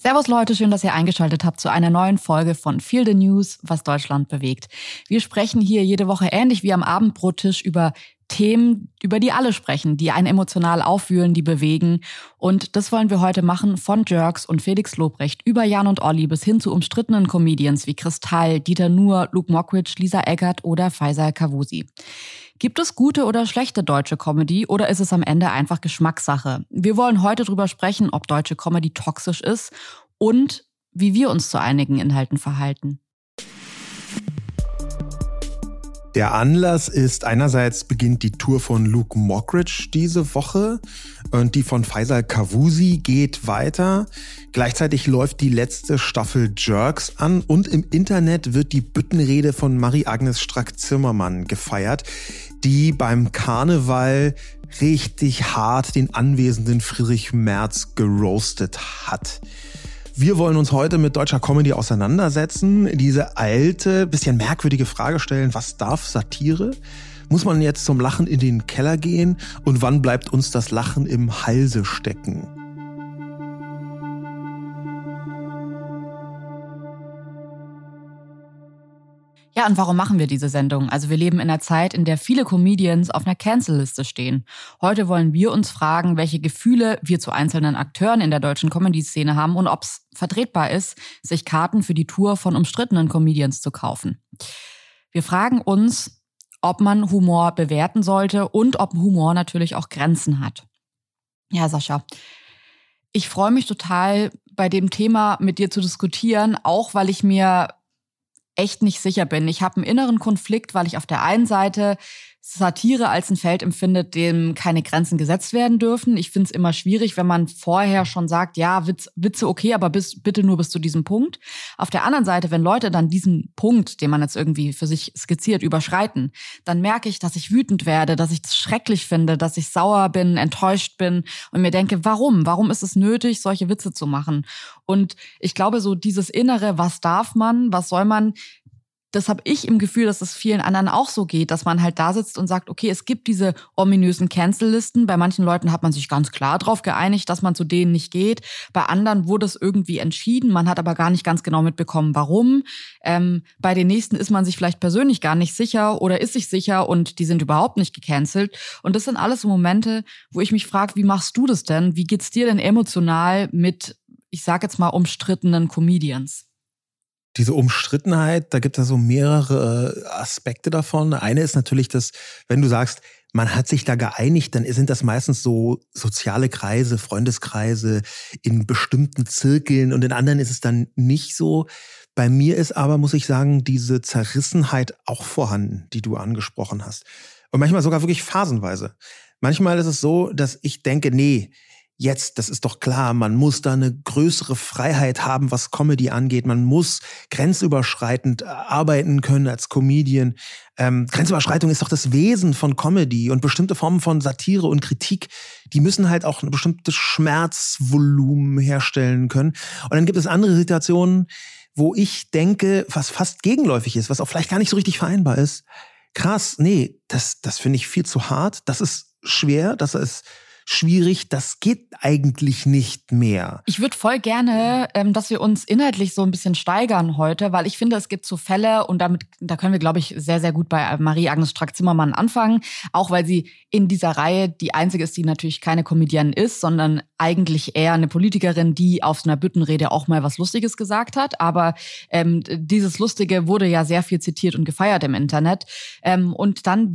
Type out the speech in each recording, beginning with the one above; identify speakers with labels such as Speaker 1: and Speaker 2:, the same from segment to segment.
Speaker 1: Servus Leute, schön, dass ihr eingeschaltet habt zu einer neuen Folge von Feel the News, was Deutschland bewegt. Wir sprechen hier jede Woche ähnlich wie am Abendbrottisch über Themen, über die alle sprechen, die einen emotional aufwühlen, die bewegen. Und das wollen wir heute machen von Jerks und Felix Lobrecht über Jan und Olli bis hin zu umstrittenen Comedians wie Kristall, Dieter Nuhr, Luke Mockridge, Lisa Eggert oder Faisal Kavusi. Gibt es gute oder schlechte deutsche Comedy oder ist es am Ende einfach Geschmackssache? Wir wollen heute darüber sprechen, ob deutsche Comedy toxisch ist und wie wir uns zu einigen Inhalten verhalten.
Speaker 2: Der Anlass ist einerseits beginnt die Tour von Luke Mockridge diese Woche und die von Faisal Kavusi geht weiter. Gleichzeitig läuft die letzte Staffel Jerks an und im Internet wird die Büttenrede von Marie-Agnes Strack-Zimmermann gefeiert, die beim Karneval richtig hart den anwesenden Friedrich Merz geroastet hat. Wir wollen uns heute mit deutscher Comedy auseinandersetzen, diese alte, bisschen merkwürdige Frage stellen, was darf Satire? Muss man jetzt zum Lachen in den Keller gehen und wann bleibt uns das Lachen im Halse stecken?
Speaker 1: Ja, und warum machen wir diese Sendung? Also wir leben in einer Zeit, in der viele Comedians auf einer Cancel-Liste stehen. Heute wollen wir uns fragen, welche Gefühle wir zu einzelnen Akteuren in der deutschen Comedy-Szene haben und ob es vertretbar ist, sich Karten für die Tour von umstrittenen Comedians zu kaufen. Wir fragen uns, ob man Humor bewerten sollte und ob Humor natürlich auch Grenzen hat. Ja, Sascha, ich freue mich total, bei dem Thema mit dir zu diskutieren, auch weil ich mir echt nicht sicher bin. Ich habe einen inneren Konflikt, weil ich auf der einen Seite Satire als ein Feld empfindet, dem keine Grenzen gesetzt werden dürfen. Ich finde es immer schwierig, wenn man vorher schon sagt, ja, Witz, Witze okay, aber bis, bitte nur bis zu diesem Punkt. Auf der anderen Seite, wenn Leute dann diesen Punkt, den man jetzt irgendwie für sich skizziert, überschreiten, dann merke ich, dass ich wütend werde, dass ich es schrecklich finde, dass ich sauer bin, enttäuscht bin und mir denke, warum? Warum ist es nötig, solche Witze zu machen? Und ich glaube, so dieses Innere, was darf man, was soll man, das habe ich im Gefühl, dass es vielen anderen auch so geht, dass man halt da sitzt und sagt, okay, es gibt diese ominösen Cancel-Listen. Bei manchen Leuten hat man sich ganz klar darauf geeinigt, dass man zu denen nicht geht. Bei anderen wurde es irgendwie entschieden, man hat aber gar nicht ganz genau mitbekommen, warum. Ähm, bei den nächsten ist man sich vielleicht persönlich gar nicht sicher oder ist sich sicher und die sind überhaupt nicht gecancelt. Und das sind alles so Momente, wo ich mich frage, wie machst du das denn? Wie geht's dir denn emotional mit, ich sag jetzt mal, umstrittenen Comedians?
Speaker 2: Diese Umstrittenheit, da gibt es so mehrere äh, Aspekte davon. Eine ist natürlich, dass, wenn du sagst, man hat sich da geeinigt, dann sind das meistens so soziale Kreise, Freundeskreise in bestimmten Zirkeln und in anderen ist es dann nicht so. Bei mir ist aber, muss ich sagen, diese Zerrissenheit auch vorhanden, die du angesprochen hast. Und manchmal sogar wirklich phasenweise. Manchmal ist es so, dass ich denke, nee, jetzt, das ist doch klar, man muss da eine größere Freiheit haben, was Comedy angeht. Man muss grenzüberschreitend äh, arbeiten können als Comedian. Ähm, Grenzüberschreitung ist doch das Wesen von Comedy und bestimmte Formen von Satire und Kritik, die müssen halt auch ein bestimmtes Schmerzvolumen herstellen können. Und dann gibt es andere Situationen, wo ich denke, was fast gegenläufig ist, was auch vielleicht gar nicht so richtig vereinbar ist. Krass, nee, das, das finde ich viel zu hart. Das ist schwer, das ist schwierig, das geht eigentlich nicht mehr.
Speaker 1: Ich würde voll gerne, ähm, dass wir uns inhaltlich so ein bisschen steigern heute, weil ich finde, es gibt so Fälle und damit, da können wir, glaube ich, sehr, sehr gut bei Marie-Agnes Strack-Zimmermann anfangen, auch weil sie in dieser Reihe die einzige ist, die natürlich keine Comedian ist, sondern eigentlich eher eine Politikerin, die auf einer Büttenrede auch mal was Lustiges gesagt hat. Aber ähm, dieses Lustige wurde ja sehr viel zitiert und gefeiert im Internet. Ähm, und dann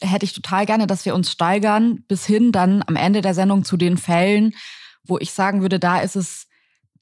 Speaker 1: hätte ich total gerne, dass wir uns steigern bis hin dann am Ende Ende der Sendung zu den Fällen, wo ich sagen würde, da ist es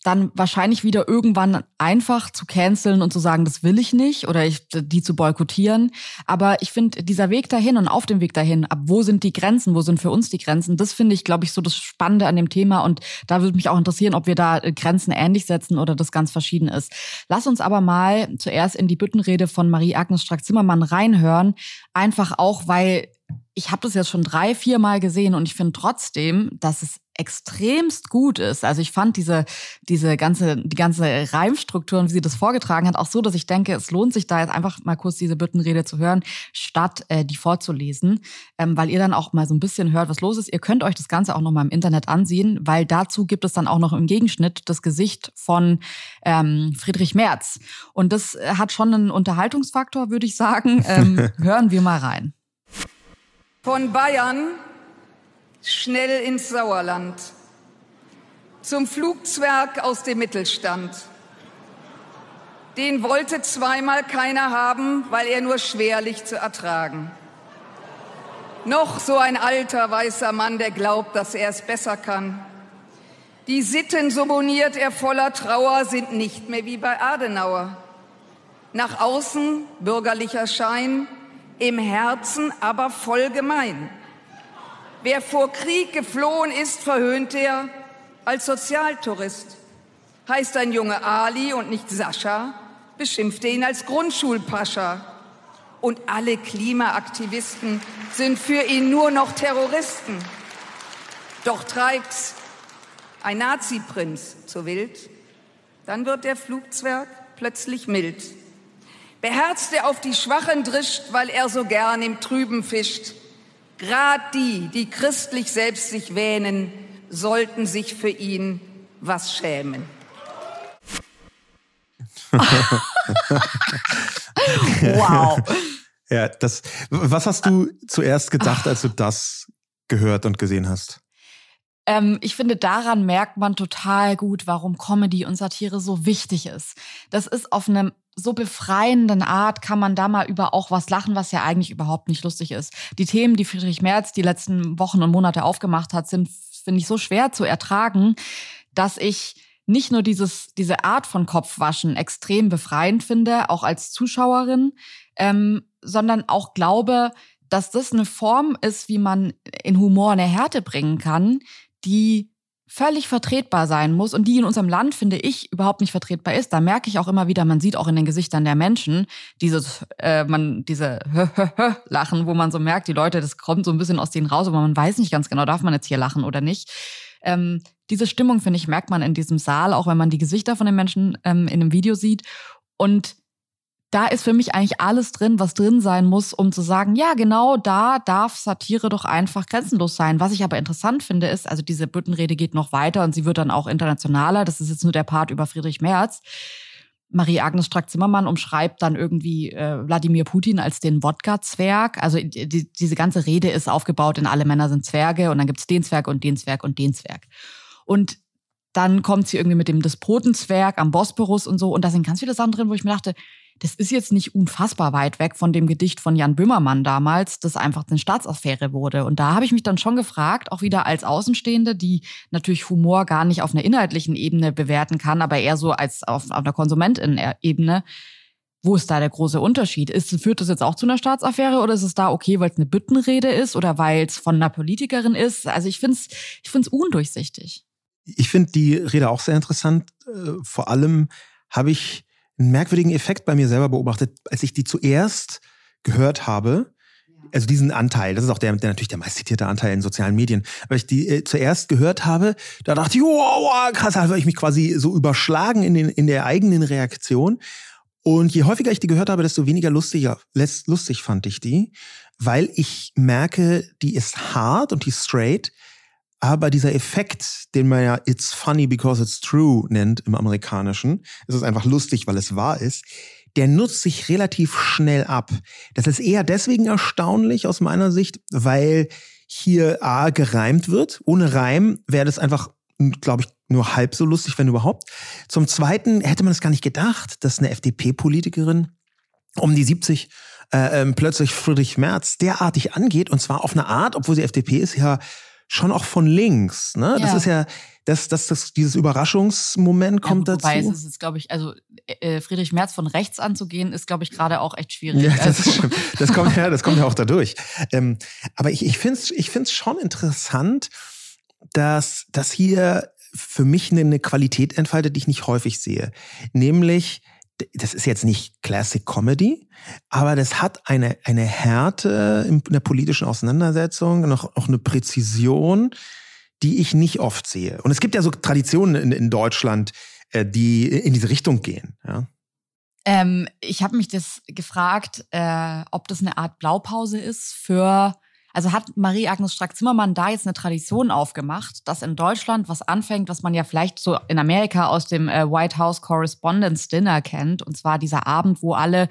Speaker 1: dann wahrscheinlich wieder irgendwann einfach zu canceln und zu sagen, das will ich nicht oder ich, die zu boykottieren. Aber ich finde, dieser Weg dahin und auf dem Weg dahin, ab wo sind die Grenzen, wo sind für uns die Grenzen, das finde ich, glaube ich, so das Spannende an dem Thema. Und da würde mich auch interessieren, ob wir da äh, Grenzen ähnlich setzen oder das ganz verschieden ist. Lass uns aber mal zuerst in die Büttenrede von Marie-Agnes Strack-Zimmermann reinhören. Einfach auch, weil ich habe das jetzt schon drei, vier Mal gesehen und ich finde trotzdem, dass es extremst gut ist. Also ich fand diese, diese ganze, die ganze Reimstruktur und wie sie das vorgetragen hat, auch so, dass ich denke, es lohnt sich da jetzt einfach mal kurz diese Büttenrede zu hören, statt äh, die vorzulesen, ähm, weil ihr dann auch mal so ein bisschen hört, was los ist. Ihr könnt euch das Ganze auch noch mal im Internet ansehen, weil dazu gibt es dann auch noch im Gegenschnitt das Gesicht von ähm, Friedrich Merz. Und das hat schon einen Unterhaltungsfaktor, würde ich sagen. Ähm, hören wir mal rein.
Speaker 3: Von Bayern schnell ins Sauerland, zum Flugzwerg aus dem Mittelstand. Den wollte zweimal keiner haben, weil er nur schwerlich zu ertragen. Noch so ein alter weißer Mann, der glaubt, dass er es besser kann. Die Sitten, so moniert er voller Trauer, sind nicht mehr wie bei Adenauer. Nach außen bürgerlicher Schein, im Herzen aber voll gemein. Wer vor Krieg geflohen ist, verhöhnt er als Sozialtourist. Heißt ein Junge Ali und nicht Sascha, beschimpft er ihn als Grundschulpascha. Und alle Klimaaktivisten sind für ihn nur noch Terroristen. Doch treibt's ein Nazi-Prinz zu wild, dann wird der Flugzwerg plötzlich mild. Beherzt er auf die Schwachen drischt, weil er so gern im Trüben fischt, Grad die, die christlich selbst sich wähnen, sollten sich für ihn was schämen.
Speaker 1: wow.
Speaker 2: Ja, das, was hast du zuerst gedacht, als du das gehört und gesehen hast?
Speaker 1: Ähm, ich finde, daran merkt man total gut, warum Comedy und Satire so wichtig ist. Das ist auf einem so befreienden Art kann man da mal über auch was lachen, was ja eigentlich überhaupt nicht lustig ist. Die Themen, die Friedrich Merz die letzten Wochen und Monate aufgemacht hat, sind, finde ich, so schwer zu ertragen, dass ich nicht nur dieses, diese Art von Kopfwaschen extrem befreiend finde, auch als Zuschauerin, ähm, sondern auch glaube, dass das eine Form ist, wie man in Humor eine Härte bringen kann, die völlig vertretbar sein muss und die in unserem Land, finde ich, überhaupt nicht vertretbar ist. Da merke ich auch immer wieder, man sieht auch in den Gesichtern der Menschen dieses, äh, man, diese Lachen, wo man so merkt, die Leute, das kommt so ein bisschen aus denen raus, aber man weiß nicht ganz genau, darf man jetzt hier lachen oder nicht. Ähm, diese Stimmung, finde ich, merkt man in diesem Saal, auch wenn man die Gesichter von den Menschen ähm, in einem Video sieht. Und da ist für mich eigentlich alles drin, was drin sein muss, um zu sagen, ja, genau da darf Satire doch einfach grenzenlos sein. Was ich aber interessant finde, ist, also diese Büttenrede geht noch weiter und sie wird dann auch internationaler. Das ist jetzt nur der Part über Friedrich Merz. Marie-Agnes Strack-Zimmermann umschreibt dann irgendwie äh, Wladimir Putin als den Wodka-Zwerg. Also die, diese ganze Rede ist aufgebaut in alle Männer sind Zwerge und dann gibt's den Zwerg und den Zwerg und den Zwerg. Und dann kommt sie irgendwie mit dem Despotenzwerg am Bosporus und so. Und da sind ganz viele Sachen drin, wo ich mir dachte, das ist jetzt nicht unfassbar weit weg von dem Gedicht von Jan Böhmermann damals, das einfach eine Staatsaffäre wurde. Und da habe ich mich dann schon gefragt, auch wieder als Außenstehende, die natürlich Humor gar nicht auf einer inhaltlichen Ebene bewerten kann, aber eher so als auf, auf einer Konsumentenebene. Wo ist da der große Unterschied? Ist, führt das jetzt auch zu einer Staatsaffäre oder ist es da okay, weil es eine Büttenrede ist oder weil es von einer Politikerin ist? Also ich finde es ich find's undurchsichtig.
Speaker 2: Ich finde die Rede auch sehr interessant. Äh, vor allem habe ich einen merkwürdigen Effekt bei mir selber beobachtet, als ich die zuerst gehört habe. Also diesen Anteil, das ist auch der, der natürlich der meistzitierte Anteil in sozialen Medien. Weil ich die äh, zuerst gehört habe, da dachte ich, wow, wow krass, da habe ich mich quasi so überschlagen in, den, in der eigenen Reaktion. Und je häufiger ich die gehört habe, desto weniger lustiger, lustig fand ich die, weil ich merke, die ist hart und die ist straight, aber dieser Effekt, den man ja It's funny because it's true nennt im Amerikanischen, es ist einfach lustig, weil es wahr ist, der nutzt sich relativ schnell ab. Das ist eher deswegen erstaunlich aus meiner Sicht, weil hier A gereimt wird. Ohne Reim wäre das einfach, glaube ich, nur halb so lustig, wenn überhaupt. Zum Zweiten hätte man es gar nicht gedacht, dass eine FDP-Politikerin um die 70 äh, äh, plötzlich Friedrich Merz derartig angeht und zwar auf eine Art, obwohl sie FDP ist, ja schon auch von links. Ne? Ja. Das ist ja, das, das, das, dieses Überraschungsmoment kommt ja, wobei dazu.
Speaker 1: Wobei es ist, glaube ich, also äh, Friedrich Merz von rechts anzugehen, ist, glaube ich, gerade auch echt schwierig. Ja,
Speaker 2: das, also. das, kommt ja, das kommt ja auch dadurch. Ähm, aber ich, ich finde es ich find's schon interessant, dass, dass hier für mich eine, eine Qualität entfaltet, die ich nicht häufig sehe. Nämlich, das ist jetzt nicht Classic Comedy, aber das hat eine, eine Härte in der politischen Auseinandersetzung, noch auch eine Präzision, die ich nicht oft sehe. Und es gibt ja so Traditionen in, in Deutschland, äh, die in diese Richtung gehen. Ja?
Speaker 1: Ähm, ich habe mich das gefragt, äh, ob das eine Art Blaupause ist für also hat Marie-Agnes Strack-Zimmermann da jetzt eine Tradition aufgemacht, dass in Deutschland was anfängt, was man ja vielleicht so in Amerika aus dem äh, White House Correspondence Dinner kennt, und zwar dieser Abend, wo alle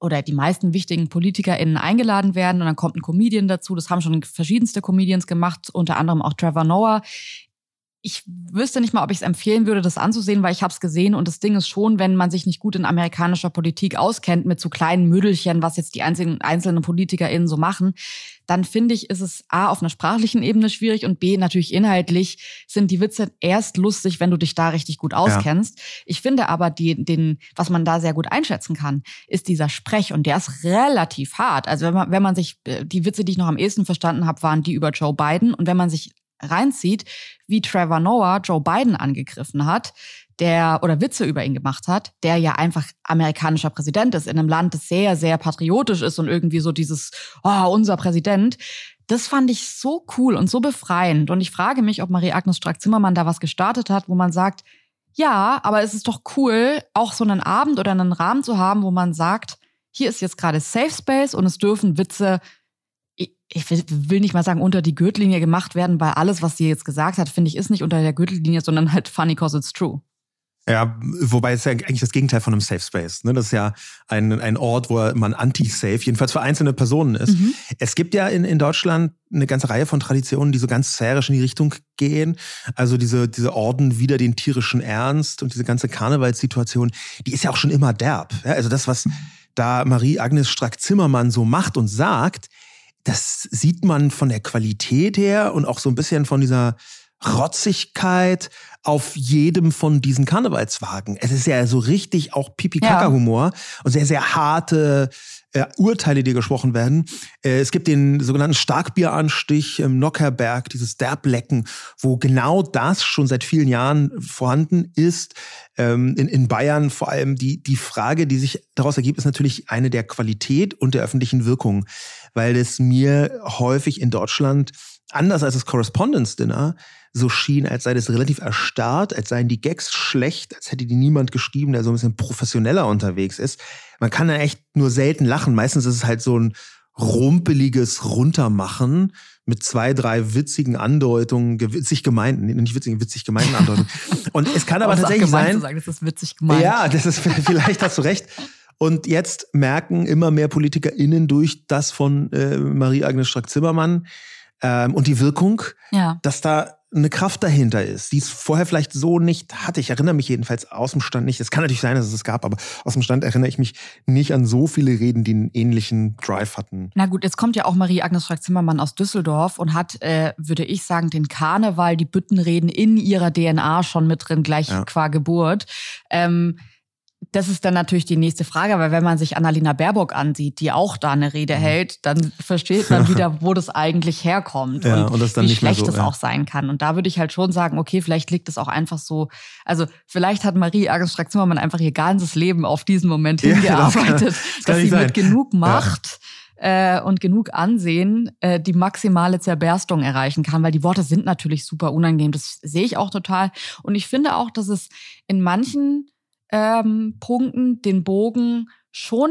Speaker 1: oder die meisten wichtigen PolitikerInnen eingeladen werden. Und dann kommt ein Comedian dazu. Das haben schon verschiedenste Comedians gemacht, unter anderem auch Trevor Noah ich wüsste nicht mal, ob ich es empfehlen würde, das anzusehen, weil ich habe es gesehen und das Ding ist schon, wenn man sich nicht gut in amerikanischer Politik auskennt mit so kleinen Müddelchen, was jetzt die einzelnen, einzelnen PolitikerInnen so machen, dann finde ich, ist es A, auf einer sprachlichen Ebene schwierig und B, natürlich inhaltlich sind die Witze erst lustig, wenn du dich da richtig gut auskennst. Ja. Ich finde aber, die, den, was man da sehr gut einschätzen kann, ist dieser Sprech und der ist relativ hart. Also wenn man, wenn man sich, äh, die Witze, die ich noch am ehesten verstanden habe, waren die über Joe Biden und wenn man sich reinzieht, wie Trevor Noah Joe Biden angegriffen hat, der oder Witze über ihn gemacht hat, der ja einfach amerikanischer Präsident ist in einem Land, das sehr, sehr patriotisch ist und irgendwie so dieses, oh, unser Präsident. Das fand ich so cool und so befreiend. Und ich frage mich, ob Marie-Agnes Strack-Zimmermann da was gestartet hat, wo man sagt, ja, aber es ist doch cool, auch so einen Abend oder einen Rahmen zu haben, wo man sagt, hier ist jetzt gerade Safe Space und es dürfen Witze ich will nicht mal sagen, unter die Gürtellinie gemacht werden, weil alles, was sie jetzt gesagt hat, finde ich, ist nicht unter der Gürtellinie, sondern halt funny cause it's true.
Speaker 2: Ja, wobei es ja eigentlich das Gegenteil von einem Safe Space. Ne? Das ist ja ein, ein Ort, wo man anti-safe, jedenfalls für einzelne Personen ist. Mhm. Es gibt ja in, in Deutschland eine ganze Reihe von Traditionen, die so ganz sphärisch in die Richtung gehen. Also diese, diese Orden wieder den tierischen Ernst und diese ganze Karnevalssituation, die ist ja auch schon immer derb. Ja? Also das, was da Marie-Agnes Strack-Zimmermann so macht und sagt, das sieht man von der Qualität her und auch so ein bisschen von dieser Rotzigkeit auf jedem von diesen Karnevalswagen. Es ist ja so richtig auch Pipi-Kaka-Humor ja. und sehr, sehr harte äh, Urteile, die gesprochen werden. Äh, es gibt den sogenannten Starkbieranstich im Nockerberg, dieses Derblecken, wo genau das schon seit vielen Jahren vorhanden ist. Ähm, in, in Bayern vor allem die, die Frage, die sich daraus ergibt, ist natürlich eine der Qualität und der öffentlichen Wirkung weil es mir häufig in Deutschland, anders als das Correspondence Dinner, so schien, als sei das relativ erstarrt, als seien die Gags schlecht, als hätte die niemand geschrieben, der so ein bisschen professioneller unterwegs ist. Man kann da echt nur selten lachen. Meistens ist es halt so ein rumpeliges Runtermachen mit zwei, drei witzigen Andeutungen, witzig gemeinten, nicht witzigen, witzig gemeinten Andeutungen. Und es kann aber tatsächlich sein. Zu
Speaker 1: sagen, das ist witzig gemeint.
Speaker 2: Ja, das ist vielleicht hast du recht. Und jetzt merken immer mehr PolitikerInnen durch das von äh, Marie-Agnes Strack-Zimmermann ähm, und die Wirkung, ja. dass da eine Kraft dahinter ist, die es vorher vielleicht so nicht hatte. Ich erinnere mich jedenfalls aus dem Stand nicht. Es kann natürlich sein, dass es es gab, aber aus dem Stand erinnere ich mich nicht an so viele Reden, die einen ähnlichen Drive hatten.
Speaker 1: Na gut, jetzt kommt ja auch Marie-Agnes Strack-Zimmermann aus Düsseldorf und hat, äh, würde ich sagen, den Karneval, die Büttenreden in ihrer DNA schon mit drin, gleich ja. qua Geburt. Ähm, das ist dann natürlich die nächste Frage, weil wenn man sich Annalena Baerbock ansieht, die auch da eine Rede mhm. hält, dann versteht man wieder, wo das eigentlich herkommt ja, und, und wie schlecht so, es ja. auch sein kann. Und da würde ich halt schon sagen, okay, vielleicht liegt es auch einfach so, also vielleicht hat Marie Agnes Strack-Zimmermann einfach ihr ganzes Leben auf diesen Moment hingearbeitet, ja, das kann, das dass sie sein. mit genug Macht äh, und genug Ansehen äh, die maximale Zerberstung erreichen kann, weil die Worte sind natürlich super unangenehm. Das sehe ich auch total. Und ich finde auch, dass es in manchen ähm, Punkten den Bogen schon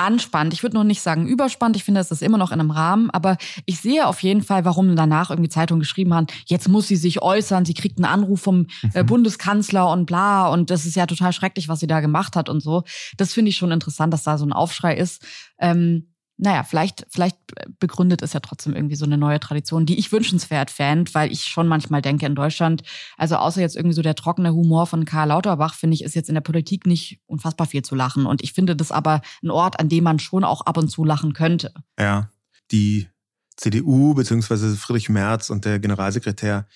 Speaker 1: anspannt. Ich würde noch nicht sagen überspannt. Ich finde, es ist immer noch in einem Rahmen. Aber ich sehe auf jeden Fall, warum danach irgendwie Zeitungen geschrieben haben, jetzt muss sie sich äußern. Sie kriegt einen Anruf vom äh, mhm. Bundeskanzler und bla. Und das ist ja total schrecklich, was sie da gemacht hat und so. Das finde ich schon interessant, dass da so ein Aufschrei ist. Ähm, naja, vielleicht, vielleicht begründet es ja trotzdem irgendwie so eine neue Tradition, die ich wünschenswert fände, weil ich schon manchmal denke in Deutschland, also außer jetzt irgendwie so der trockene Humor von Karl Lauterbach, finde ich, ist jetzt in der Politik nicht unfassbar viel zu lachen. Und ich finde das aber ein Ort, an dem man schon auch ab und zu lachen könnte.
Speaker 2: Ja, die CDU beziehungsweise Friedrich Merz und der Generalsekretär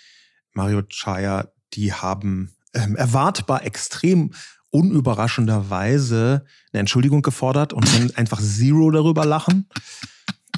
Speaker 2: Mario Chaya, die haben ähm, erwartbar extrem unüberraschenderweise eine Entschuldigung gefordert und dann einfach Zero darüber lachen.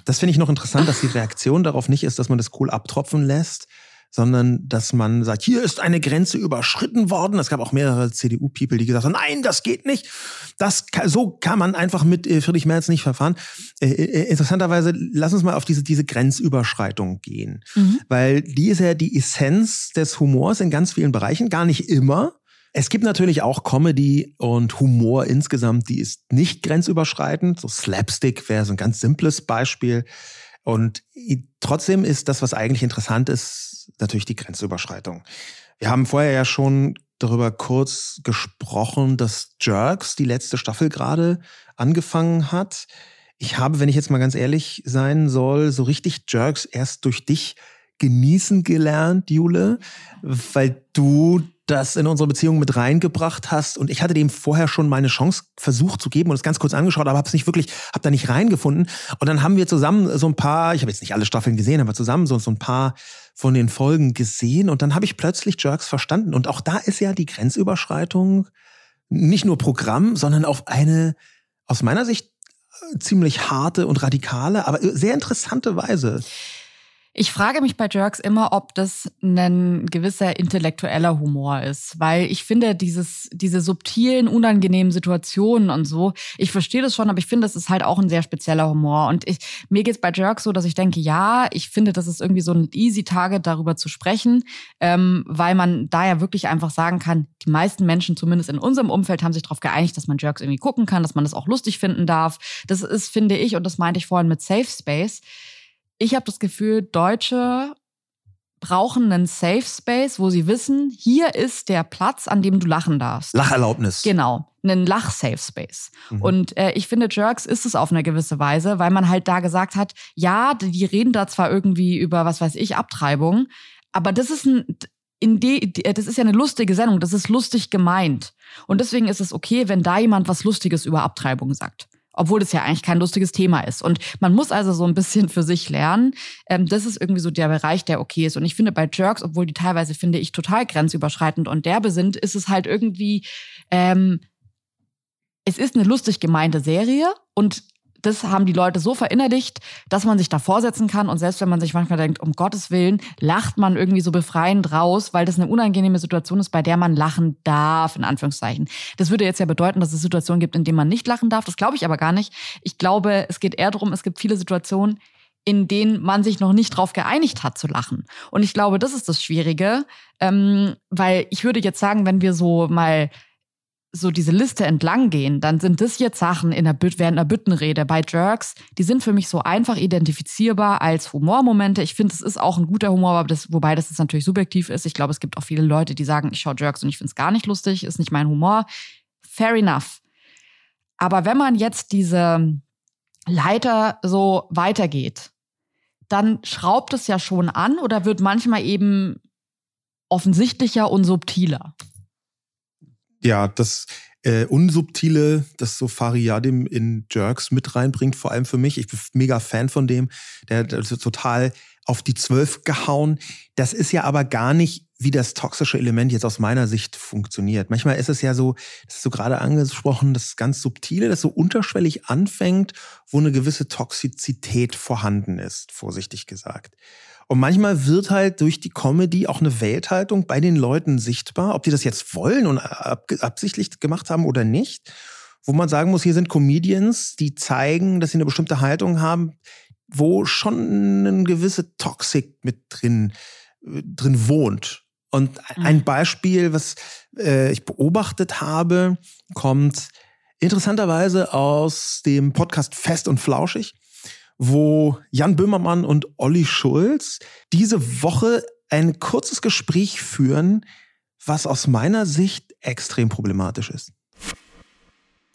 Speaker 2: Das finde ich noch interessant, dass die Reaktion darauf nicht ist, dass man das cool abtropfen lässt, sondern dass man sagt, hier ist eine Grenze überschritten worden. Es gab auch mehrere CDU-People, die gesagt haben, nein, das geht nicht. Das so kann man einfach mit äh, Friedrich Merz nicht verfahren. Äh, äh, interessanterweise, lass uns mal auf diese, diese Grenzüberschreitung gehen. Mhm. Weil die ist ja die Essenz des Humors in ganz vielen Bereichen, gar nicht immer. Es gibt natürlich auch Comedy und Humor insgesamt, die ist nicht grenzüberschreitend. So Slapstick wäre so ein ganz simples Beispiel. Und trotzdem ist das, was eigentlich interessant ist, natürlich die Grenzüberschreitung. Wir haben vorher ja schon darüber kurz gesprochen, dass Jerks die letzte Staffel gerade angefangen hat. Ich habe, wenn ich jetzt mal ganz ehrlich sein soll, so richtig Jerks erst durch dich genießen gelernt, Jule, weil du das in unsere Beziehung mit reingebracht hast. Und ich hatte dem vorher schon meine Chance versucht zu geben und es ganz kurz angeschaut, aber habe es nicht wirklich, habe da nicht reingefunden. Und dann haben wir zusammen so ein paar, ich habe jetzt nicht alle Staffeln gesehen, aber zusammen so, so ein paar von den Folgen gesehen. Und dann habe ich plötzlich Jerks verstanden. Und auch da ist ja die Grenzüberschreitung nicht nur Programm, sondern auf eine aus meiner Sicht ziemlich harte und radikale, aber sehr interessante Weise.
Speaker 1: Ich frage mich bei Jerks immer, ob das ein gewisser intellektueller Humor ist, weil ich finde, dieses, diese subtilen, unangenehmen Situationen und so, ich verstehe das schon, aber ich finde, das ist halt auch ein sehr spezieller Humor. Und ich, mir geht's bei Jerks so, dass ich denke, ja, ich finde, das ist irgendwie so ein easy Target, darüber zu sprechen, ähm, weil man da ja wirklich einfach sagen kann, die meisten Menschen, zumindest in unserem Umfeld, haben sich darauf geeinigt, dass man Jerks irgendwie gucken kann, dass man das auch lustig finden darf. Das ist, finde ich, und das meinte ich vorhin mit Safe Space, ich habe das Gefühl, Deutsche brauchen einen Safe Space, wo sie wissen, hier ist der Platz, an dem du lachen darfst.
Speaker 2: Lacherlaubnis.
Speaker 1: Genau, einen Lach-Safe Space. Mhm. Und äh, ich finde, Jerks ist es auf eine gewisse Weise, weil man halt da gesagt hat, ja, die reden da zwar irgendwie über, was weiß ich, Abtreibung, aber das ist ein, in die, das ist ja eine lustige Sendung, das ist lustig gemeint. Und deswegen ist es okay, wenn da jemand was Lustiges über Abtreibung sagt obwohl das ja eigentlich kein lustiges Thema ist. Und man muss also so ein bisschen für sich lernen. Ähm, das ist irgendwie so der Bereich, der okay ist. Und ich finde bei Jerks, obwohl die teilweise, finde ich, total grenzüberschreitend und derbe sind, ist es halt irgendwie, ähm, es ist eine lustig gemeinte Serie und das haben die Leute so verinnerlicht, dass man sich da vorsetzen kann. Und selbst wenn man sich manchmal denkt, um Gottes Willen, lacht man irgendwie so befreiend raus, weil das eine unangenehme Situation ist, bei der man lachen darf, in Anführungszeichen. Das würde jetzt ja bedeuten, dass es Situationen gibt, in denen man nicht lachen darf. Das glaube ich aber gar nicht. Ich glaube, es geht eher darum, es gibt viele Situationen, in denen man sich noch nicht drauf geeinigt hat zu lachen. Und ich glaube, das ist das Schwierige, ähm, weil ich würde jetzt sagen, wenn wir so mal so diese Liste entlang gehen, dann sind das jetzt Sachen in der während einer Büttenrede bei Jerks, die sind für mich so einfach identifizierbar als Humormomente. Ich finde, es ist auch ein guter Humor, aber das, wobei das jetzt natürlich subjektiv ist. Ich glaube, es gibt auch viele Leute, die sagen, ich schaue Jerks und ich finde es gar nicht lustig, ist nicht mein Humor. Fair enough. Aber wenn man jetzt diese Leiter so weitergeht, dann schraubt es ja schon an oder wird manchmal eben offensichtlicher und subtiler
Speaker 2: ja, das äh, Unsubtile, das so Fariadim in Jerks mit reinbringt, vor allem für mich. Ich bin mega Fan von dem. Der hat also total auf die Zwölf gehauen. Das ist ja aber gar nicht, wie das toxische Element jetzt aus meiner Sicht funktioniert. Manchmal ist es ja so, das ist so gerade angesprochen, das ganz Subtile, das so unterschwellig anfängt, wo eine gewisse Toxizität vorhanden ist, vorsichtig gesagt. Und manchmal wird halt durch die Comedy auch eine Welthaltung bei den Leuten sichtbar, ob die das jetzt wollen und absichtlich gemacht haben oder nicht. Wo man sagen muss, hier sind Comedians, die zeigen, dass sie eine bestimmte Haltung haben, wo schon eine gewisse Toxik mit drin, drin wohnt. Und ein mhm. Beispiel, was äh, ich beobachtet habe, kommt interessanterweise aus dem Podcast Fest und Flauschig wo Jan Böhmermann und Olli Schulz diese Woche ein kurzes Gespräch führen, was aus meiner Sicht extrem problematisch ist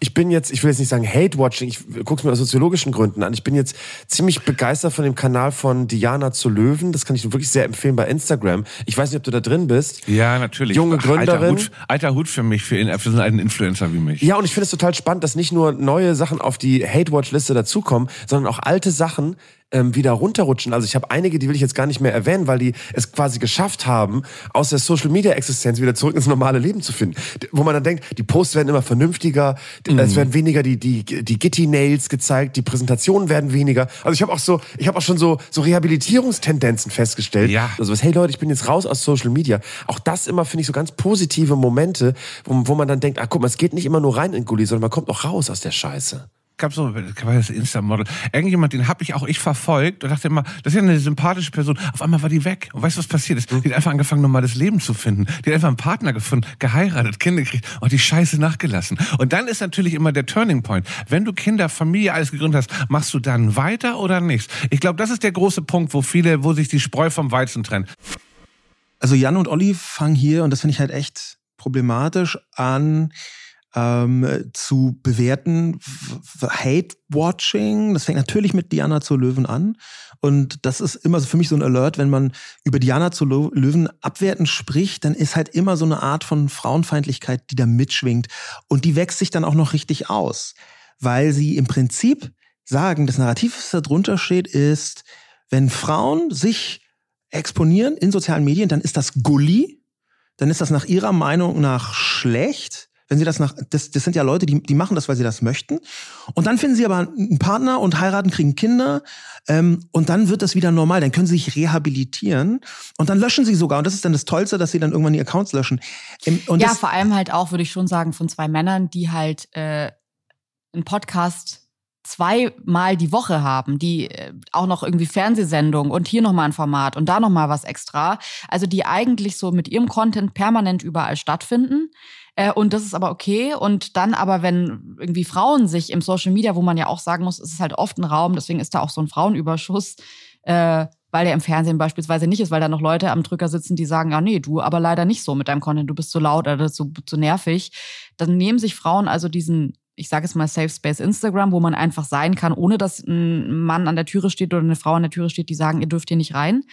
Speaker 4: ich bin jetzt, ich will jetzt nicht sagen Hate-Watching, ich gucke es mir aus soziologischen Gründen an. Ich bin jetzt ziemlich begeistert von dem Kanal von Diana zu Löwen. Das kann ich wirklich sehr empfehlen bei Instagram. Ich weiß nicht, ob du da drin bist.
Speaker 5: Ja, natürlich.
Speaker 4: Junge Gründerin.
Speaker 5: Alter Hut, alter Hut für mich, für, für so einen Influencer wie mich.
Speaker 4: Ja, und ich finde es total spannend, dass nicht nur neue Sachen auf die Hate-Watch-Liste dazukommen, sondern auch alte Sachen ähm, wieder runterrutschen. Also ich habe einige, die will ich jetzt gar nicht mehr erwähnen, weil die es quasi geschafft haben, aus der Social-Media-Existenz wieder zurück ins normale Leben zu finden. Wo man dann denkt, die Posts werden immer vernünftiger, mhm. es werden weniger die, die, die Gitti-Nails gezeigt, die Präsentationen werden weniger. Also ich habe auch so, ich habe auch schon so, so Rehabilitierungstendenzen festgestellt.
Speaker 5: Ja.
Speaker 4: Also was, hey Leute, ich bin jetzt raus aus Social Media. Auch das immer, finde ich, so ganz positive Momente, wo, wo man dann denkt, ah guck mal, es geht nicht immer nur rein in Gulli, sondern man kommt auch raus aus der Scheiße
Speaker 5: gab so, war das Insta-Model, irgendjemand, den habe ich auch ich verfolgt und dachte immer, das ist ja eine sympathische Person. Auf einmal war die weg. Und weißt du, was passiert ist? Die hat einfach angefangen, normales Leben zu finden. Die hat einfach einen Partner gefunden, geheiratet, Kinder gekriegt und die Scheiße nachgelassen. Und dann ist natürlich immer der Turning Point. Wenn du Kinder, Familie, alles gegründet hast, machst du dann weiter oder nichts? Ich glaube, das ist der große Punkt, wo viele, wo sich die Spreu vom Weizen trennt.
Speaker 2: Also Jan und Olli fangen hier, und das finde ich halt echt problematisch, an, ähm, zu bewerten. Hate-Watching, das fängt natürlich mit Diana zu Löwen an. Und das ist immer für mich so ein Alert, wenn man über Diana zu Löwen abwertend spricht, dann ist halt immer so eine Art von Frauenfeindlichkeit, die da mitschwingt. Und die wächst sich dann auch noch richtig aus. Weil sie im Prinzip sagen, das Narrativ, was da drunter steht, ist, wenn Frauen sich exponieren in sozialen Medien, dann ist das Gully, dann ist das nach ihrer Meinung nach schlecht wenn sie das nach, das, das sind ja Leute, die, die machen das, weil sie das möchten. Und dann finden sie aber einen Partner und heiraten, kriegen Kinder. Ähm, und dann wird das wieder normal. Dann können sie sich rehabilitieren. Und dann löschen sie sogar. Und das ist dann das Tollste, dass sie dann irgendwann die Accounts löschen.
Speaker 1: Ähm, ja, vor allem halt auch, würde ich schon sagen, von zwei Männern, die halt äh, einen Podcast zweimal die Woche haben, die äh, auch noch irgendwie Fernsehsendung und hier nochmal ein Format und da nochmal was extra. Also die eigentlich so mit ihrem Content permanent überall stattfinden. Äh, und das ist aber okay. Und dann aber, wenn irgendwie Frauen sich im Social Media, wo man ja auch sagen muss, es ist halt oft ein Raum, deswegen ist da auch so ein Frauenüberschuss, äh, weil der im Fernsehen beispielsweise nicht ist, weil da noch Leute am Drücker sitzen, die sagen, ja, nee, du aber leider nicht so mit deinem Content, du bist zu laut oder zu, zu nervig. Dann nehmen sich Frauen also diesen, ich sage es mal, Safe Space Instagram, wo man einfach sein kann, ohne dass ein Mann an der Türe steht oder eine Frau an der Türe steht, die sagen, ihr dürft hier nicht rein.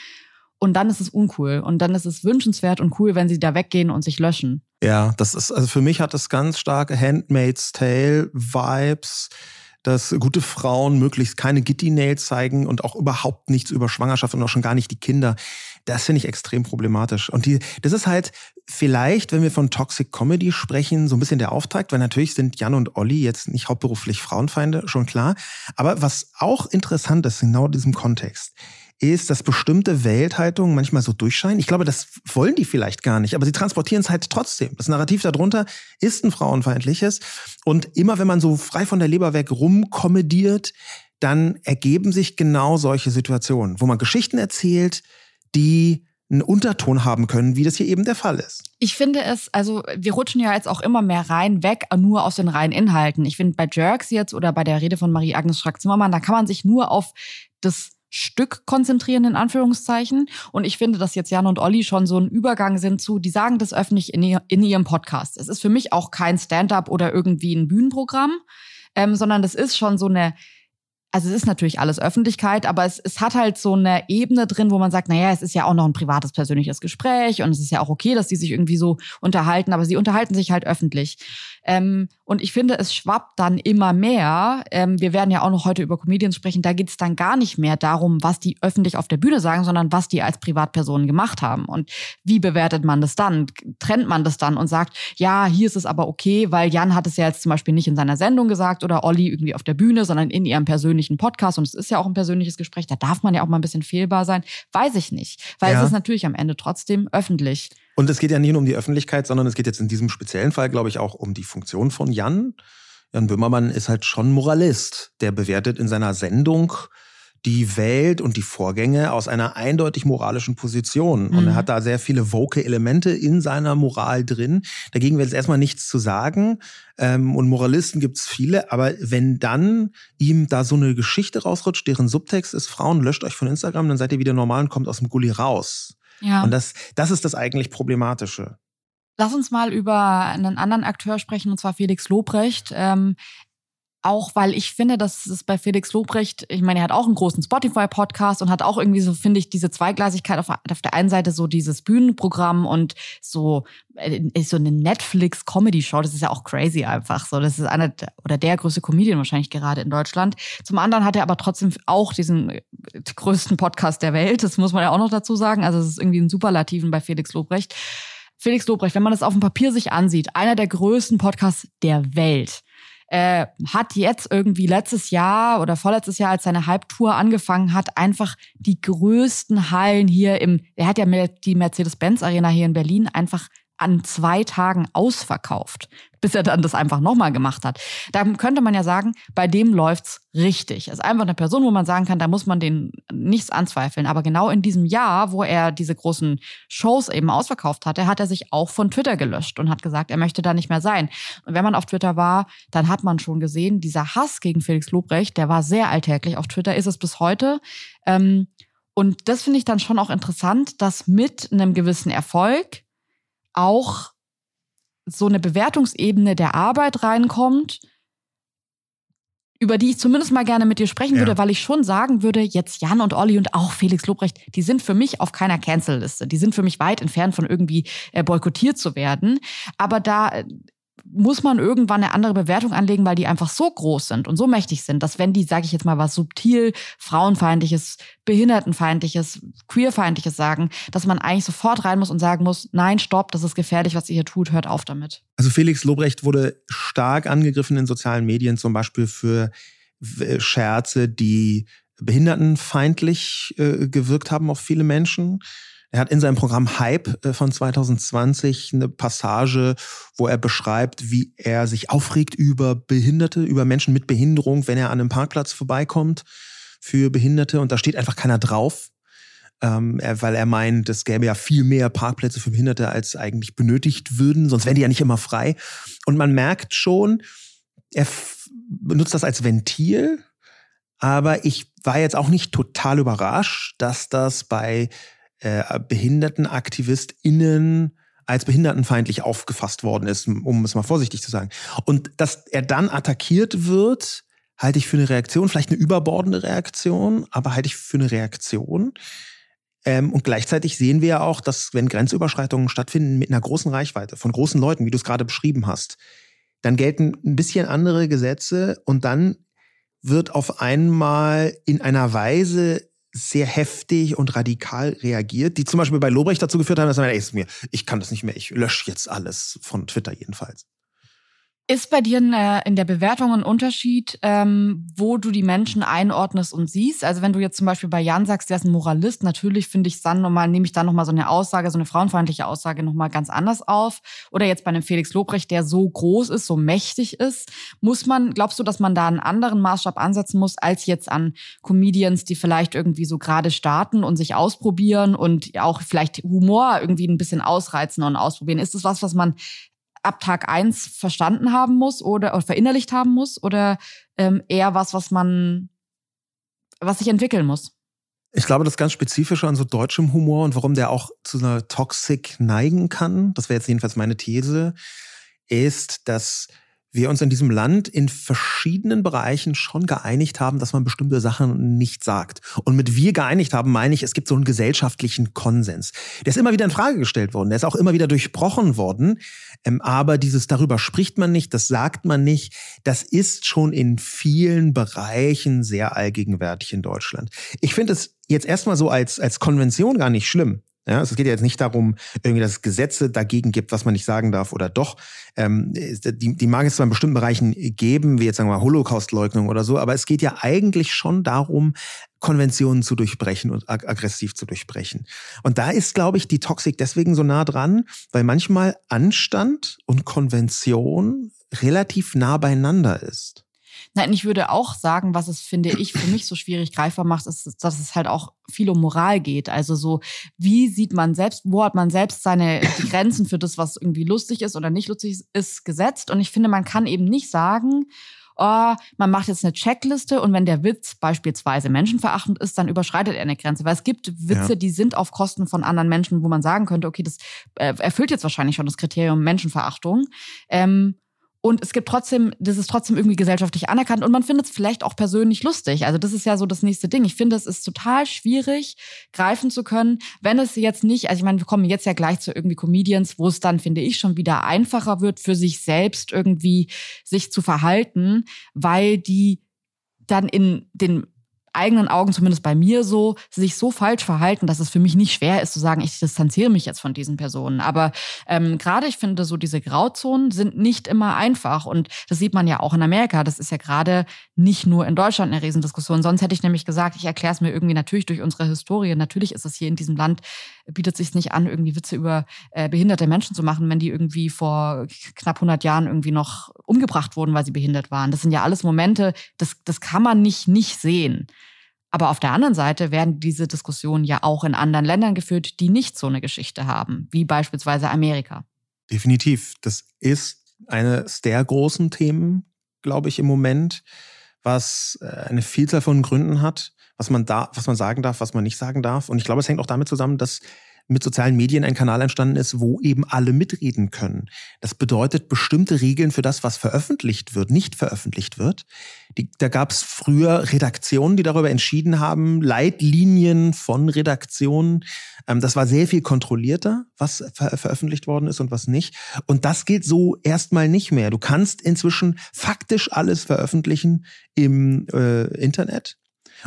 Speaker 1: Und dann ist es uncool. Und dann ist es wünschenswert und cool, wenn sie da weggehen und sich löschen.
Speaker 2: Ja, das ist, also für mich hat das ganz starke Handmaid's Tale Vibes, dass gute Frauen möglichst keine Gitti-Nails zeigen und auch überhaupt nichts über Schwangerschaft und auch schon gar nicht die Kinder. Das finde ich extrem problematisch. Und die, das ist halt vielleicht, wenn wir von Toxic Comedy sprechen, so ein bisschen der Auftakt, weil natürlich sind Jan und Olli jetzt nicht hauptberuflich Frauenfeinde, schon klar. Aber was auch interessant ist, genau in diesem Kontext, ist, dass bestimmte Welthaltungen manchmal so durchscheinen. Ich glaube, das wollen die vielleicht gar nicht, aber sie transportieren es halt trotzdem. Das Narrativ darunter ist ein frauenfeindliches. Und immer wenn man so frei von der Leber weg rumkommediert, dann ergeben sich genau solche Situationen, wo man Geschichten erzählt, die einen Unterton haben können, wie das hier eben der Fall ist.
Speaker 1: Ich finde es, also wir rutschen ja jetzt auch immer mehr rein weg, nur aus den reinen Inhalten. Ich finde bei Jerks jetzt oder bei der Rede von Marie-Agnes Strack-Zimmermann, da kann man sich nur auf das Stück konzentrieren, in Anführungszeichen. Und ich finde, dass jetzt Jan und Olli schon so ein Übergang sind zu, die sagen das öffentlich in, ihr, in ihrem Podcast. Es ist für mich auch kein Stand-up oder irgendwie ein Bühnenprogramm, ähm, sondern das ist schon so eine also es ist natürlich alles Öffentlichkeit, aber es, es hat halt so eine Ebene drin, wo man sagt, naja, es ist ja auch noch ein privates, persönliches Gespräch und es ist ja auch okay, dass die sich irgendwie so unterhalten, aber sie unterhalten sich halt öffentlich. Ähm, und ich finde, es schwappt dann immer mehr. Ähm, wir werden ja auch noch heute über Comedians sprechen. Da geht es dann gar nicht mehr darum, was die öffentlich auf der Bühne sagen, sondern was die als Privatpersonen gemacht haben. Und wie bewertet man das dann? Trennt man das dann und sagt, ja, hier ist es aber okay, weil Jan hat es ja jetzt zum Beispiel nicht in seiner Sendung gesagt oder Olli irgendwie auf der Bühne, sondern in ihrem persönlichen Podcast. Und es ist ja auch ein persönliches Gespräch. Da darf man ja auch mal ein bisschen fehlbar sein. Weiß ich nicht. Weil ja. es ist natürlich am Ende trotzdem öffentlich.
Speaker 2: Und es geht ja nicht nur um die Öffentlichkeit, sondern es geht jetzt in diesem speziellen Fall, glaube ich, auch um die Funktion von Jan. Jan Böhmermann ist halt schon Moralist. Der bewertet in seiner Sendung die Welt und die Vorgänge aus einer eindeutig moralischen Position. Und er mhm. hat da sehr viele woke Elemente in seiner Moral drin. Dagegen wäre jetzt erstmal nichts zu sagen. Ähm, und Moralisten gibt es viele. Aber wenn dann ihm da so eine Geschichte rausrutscht, deren Subtext ist, Frauen, löscht euch von Instagram, dann seid ihr wieder normal und kommt aus dem Gully raus. Ja. Und das, das ist das eigentlich Problematische.
Speaker 1: Lass uns mal über einen anderen Akteur sprechen, und zwar Felix Lobrecht. Ähm, auch weil ich finde, dass es bei Felix Lobrecht, ich meine, er hat auch einen großen Spotify-Podcast und hat auch irgendwie so, finde ich, diese Zweigleisigkeit auf, auf der einen Seite so dieses Bühnenprogramm und so, äh, so eine Netflix-Comedy-Show, das ist ja auch crazy einfach. So, das ist einer oder der größte Comedian wahrscheinlich gerade in Deutschland. Zum anderen hat er aber trotzdem auch diesen äh, größten Podcast der Welt, das muss man ja auch noch dazu sagen. Also es ist irgendwie ein Superlativen bei Felix Lobrecht. Felix Lobrecht, wenn man das auf dem Papier sich ansieht, einer der größten Podcasts der Welt äh, hat jetzt irgendwie letztes Jahr oder vorletztes Jahr, als seine Halbtour angefangen hat, einfach die größten Hallen hier im, er hat ja die Mercedes-Benz Arena hier in Berlin einfach an zwei Tagen ausverkauft, bis er dann das einfach nochmal gemacht hat. Da könnte man ja sagen, bei dem läuft's richtig. ist einfach eine Person, wo man sagen kann, da muss man den nichts anzweifeln. Aber genau in diesem Jahr, wo er diese großen Shows eben ausverkauft hatte, hat er sich auch von Twitter gelöscht und hat gesagt, er möchte da nicht mehr sein. Und wenn man auf Twitter war, dann hat man schon gesehen, dieser Hass gegen Felix Lobrecht, der war sehr alltäglich. Auf Twitter ist es bis heute. Ähm, und das finde ich dann schon auch interessant, dass mit einem gewissen Erfolg auch so eine Bewertungsebene der Arbeit reinkommt, über die ich zumindest mal gerne mit dir sprechen ja. würde, weil ich schon sagen würde, jetzt Jan und Olli und auch Felix Lobrecht, die sind für mich auf keiner Cancel-Liste. Die sind für mich weit entfernt von irgendwie äh, boykottiert zu werden. Aber da äh, muss man irgendwann eine andere Bewertung anlegen, weil die einfach so groß sind und so mächtig sind, dass wenn die, sage ich jetzt mal, was subtil frauenfeindliches, behindertenfeindliches, queerfeindliches sagen, dass man eigentlich sofort rein muss und sagen muss, nein, stopp, das ist gefährlich, was ihr hier tut, hört auf damit.
Speaker 2: Also Felix Lobrecht wurde stark angegriffen in sozialen Medien, zum Beispiel für äh, Scherze, die behindertenfeindlich äh, gewirkt haben auf viele Menschen. Er hat in seinem Programm Hype äh, von 2020 eine Passage, wo er beschreibt, wie er sich aufregt über Behinderte, über Menschen mit Behinderung, wenn er an einem Parkplatz vorbeikommt für Behinderte und da steht einfach keiner drauf. Ähm, weil er meint, es gäbe ja viel mehr Parkplätze für Behinderte, als eigentlich benötigt würden, sonst wären die ja nicht immer frei. Und man merkt schon, er benutzt das als Ventil, aber ich war jetzt auch nicht total überrascht, dass das bei äh, BehindertenaktivistInnen als behindertenfeindlich aufgefasst worden ist, um es mal vorsichtig zu sagen. Und dass er dann attackiert wird, halte ich für eine Reaktion, vielleicht eine überbordende Reaktion, aber halte ich für eine Reaktion. Ähm, und gleichzeitig sehen wir ja auch, dass wenn Grenzüberschreitungen stattfinden mit einer großen Reichweite von großen Leuten, wie du es gerade beschrieben hast, dann gelten ein bisschen andere Gesetze und dann wird auf einmal in einer Weise sehr heftig und radikal reagiert, die zum Beispiel bei Lobrecht dazu geführt haben, dass er ey, ist mir, ich kann das nicht mehr, ich lösche jetzt alles von Twitter jedenfalls.
Speaker 1: Ist bei dir in der Bewertung ein Unterschied, ähm, wo du die Menschen einordnest und siehst? Also wenn du jetzt zum Beispiel bei Jan sagst, der ist ein Moralist, natürlich finde ich dann nochmal, nehme ich dann nochmal so eine Aussage, so eine frauenfeindliche Aussage nochmal ganz anders auf. Oder jetzt bei einem Felix Lobrecht, der so groß ist, so mächtig ist, muss man, glaubst du, dass man da einen anderen Maßstab ansetzen muss, als jetzt an Comedians, die vielleicht irgendwie so gerade starten und sich ausprobieren und auch vielleicht Humor irgendwie ein bisschen ausreizen und ausprobieren? Ist das was, was man ab Tag eins verstanden haben muss oder, oder verinnerlicht haben muss oder ähm, eher was, was man, was sich entwickeln muss?
Speaker 2: Ich glaube, das ganz Spezifische an so deutschem Humor und warum der auch zu einer Toxik neigen kann, das wäre jetzt jedenfalls meine These, ist, dass wir uns in diesem Land in verschiedenen Bereichen schon geeinigt haben, dass man bestimmte Sachen nicht sagt. Und mit wir geeinigt haben, meine ich, es gibt so einen gesellschaftlichen Konsens. Der ist immer wieder in Frage gestellt worden, der ist auch immer wieder durchbrochen worden. Ähm, aber dieses darüber spricht man nicht, das sagt man nicht, das ist schon in vielen Bereichen sehr allgegenwärtig in Deutschland. Ich finde es jetzt erstmal so als, als Konvention gar nicht schlimm. Ja, also es geht ja jetzt nicht darum, irgendwie, dass es Gesetze dagegen gibt, was man nicht sagen darf oder doch. Ähm, die, die mag es zwar in bestimmten Bereichen geben, wie jetzt sagen wir Holocaustleugnung oder so, aber es geht ja eigentlich schon darum, Konventionen zu durchbrechen und ag aggressiv zu durchbrechen. Und da ist, glaube ich, die Toxik deswegen so nah dran, weil manchmal Anstand und Konvention relativ nah beieinander ist.
Speaker 1: Nein, ich würde auch sagen, was es, finde ich, für mich so schwierig greifbar macht, ist, dass es halt auch viel um Moral geht. Also so, wie sieht man selbst, wo hat man selbst seine Grenzen für das, was irgendwie lustig ist oder nicht lustig ist, gesetzt. Und ich finde, man kann eben nicht sagen, oh, man macht jetzt eine Checkliste und wenn der Witz beispielsweise menschenverachtend ist, dann überschreitet er eine Grenze. Weil es gibt Witze, ja. die sind auf Kosten von anderen Menschen, wo man sagen könnte, okay, das äh, erfüllt jetzt wahrscheinlich schon das Kriterium Menschenverachtung. Ähm, Und es gibt trotzdem, das ist trotzdem irgendwie gesellschaftlich anerkannt und man findet es vielleicht auch persönlich lustig. Also das ist ja so das nächste Ding. Ich finde, es ist total schwierig, greifen zu können, wenn es jetzt nicht, also ich meine, wir kommen jetzt ja gleich zu irgendwie Comedians, wo es dann, finde ich, schon wieder einfacher wird, für sich selbst irgendwie sich zu verhalten, weil die dann in den eigenen Augen, zumindest bei mir so, sich so falsch verhalten, dass es für mich nicht schwer ist zu sagen, ich distanziere mich jetzt von diesen Personen. Aber ähm, gerade ich finde, so diese Grauzonen sind nicht immer einfach. Und das sieht man ja auch in Amerika. Das ist ja gerade nicht nur in Deutschland eine Riesendiskussion. Sonst hätte ich nämlich gesagt, ich erkläre es mir irgendwie natürlich durch unsere Historie. Natürlich ist es hier in diesem Land, bietet sich nicht an, irgendwie Witze über äh, behinderte Menschen zu machen, wenn die irgendwie vor knapp 100 Jahren irgendwie noch umgebracht wurden, weil sie behindert waren. Das sind ja alles Momente, das, das kann man nicht nicht sehen. Aber auf der anderen Seite werden diese Diskussionen ja auch in anderen Ländern geführt, die nicht so eine Geschichte haben, wie beispielsweise Amerika.
Speaker 2: Definitiv. Das ist eines der großen Themen, glaube ich, im Moment, was äh, eine Vielzahl von Gründen hat, was man da, was man sagen darf, was man nicht sagen darf. Und ich glaube, es hängt auch damit zusammen, dass mit sozialen Medien ein Kanal entstanden ist, wo eben alle mitreden können. Das bedeutet bestimmte Regeln für das, was veröffentlicht wird, nicht veröffentlicht wird. Die, da gab es früher Redaktionen, die darüber entschieden haben, Leitlinien von Redaktionen. Ähm, das war sehr viel kontrollierter, was ver veröffentlicht worden ist und was nicht. Und das gilt so erstmal nicht mehr. Du kannst inzwischen faktisch alles veröffentlichen im äh, Internet.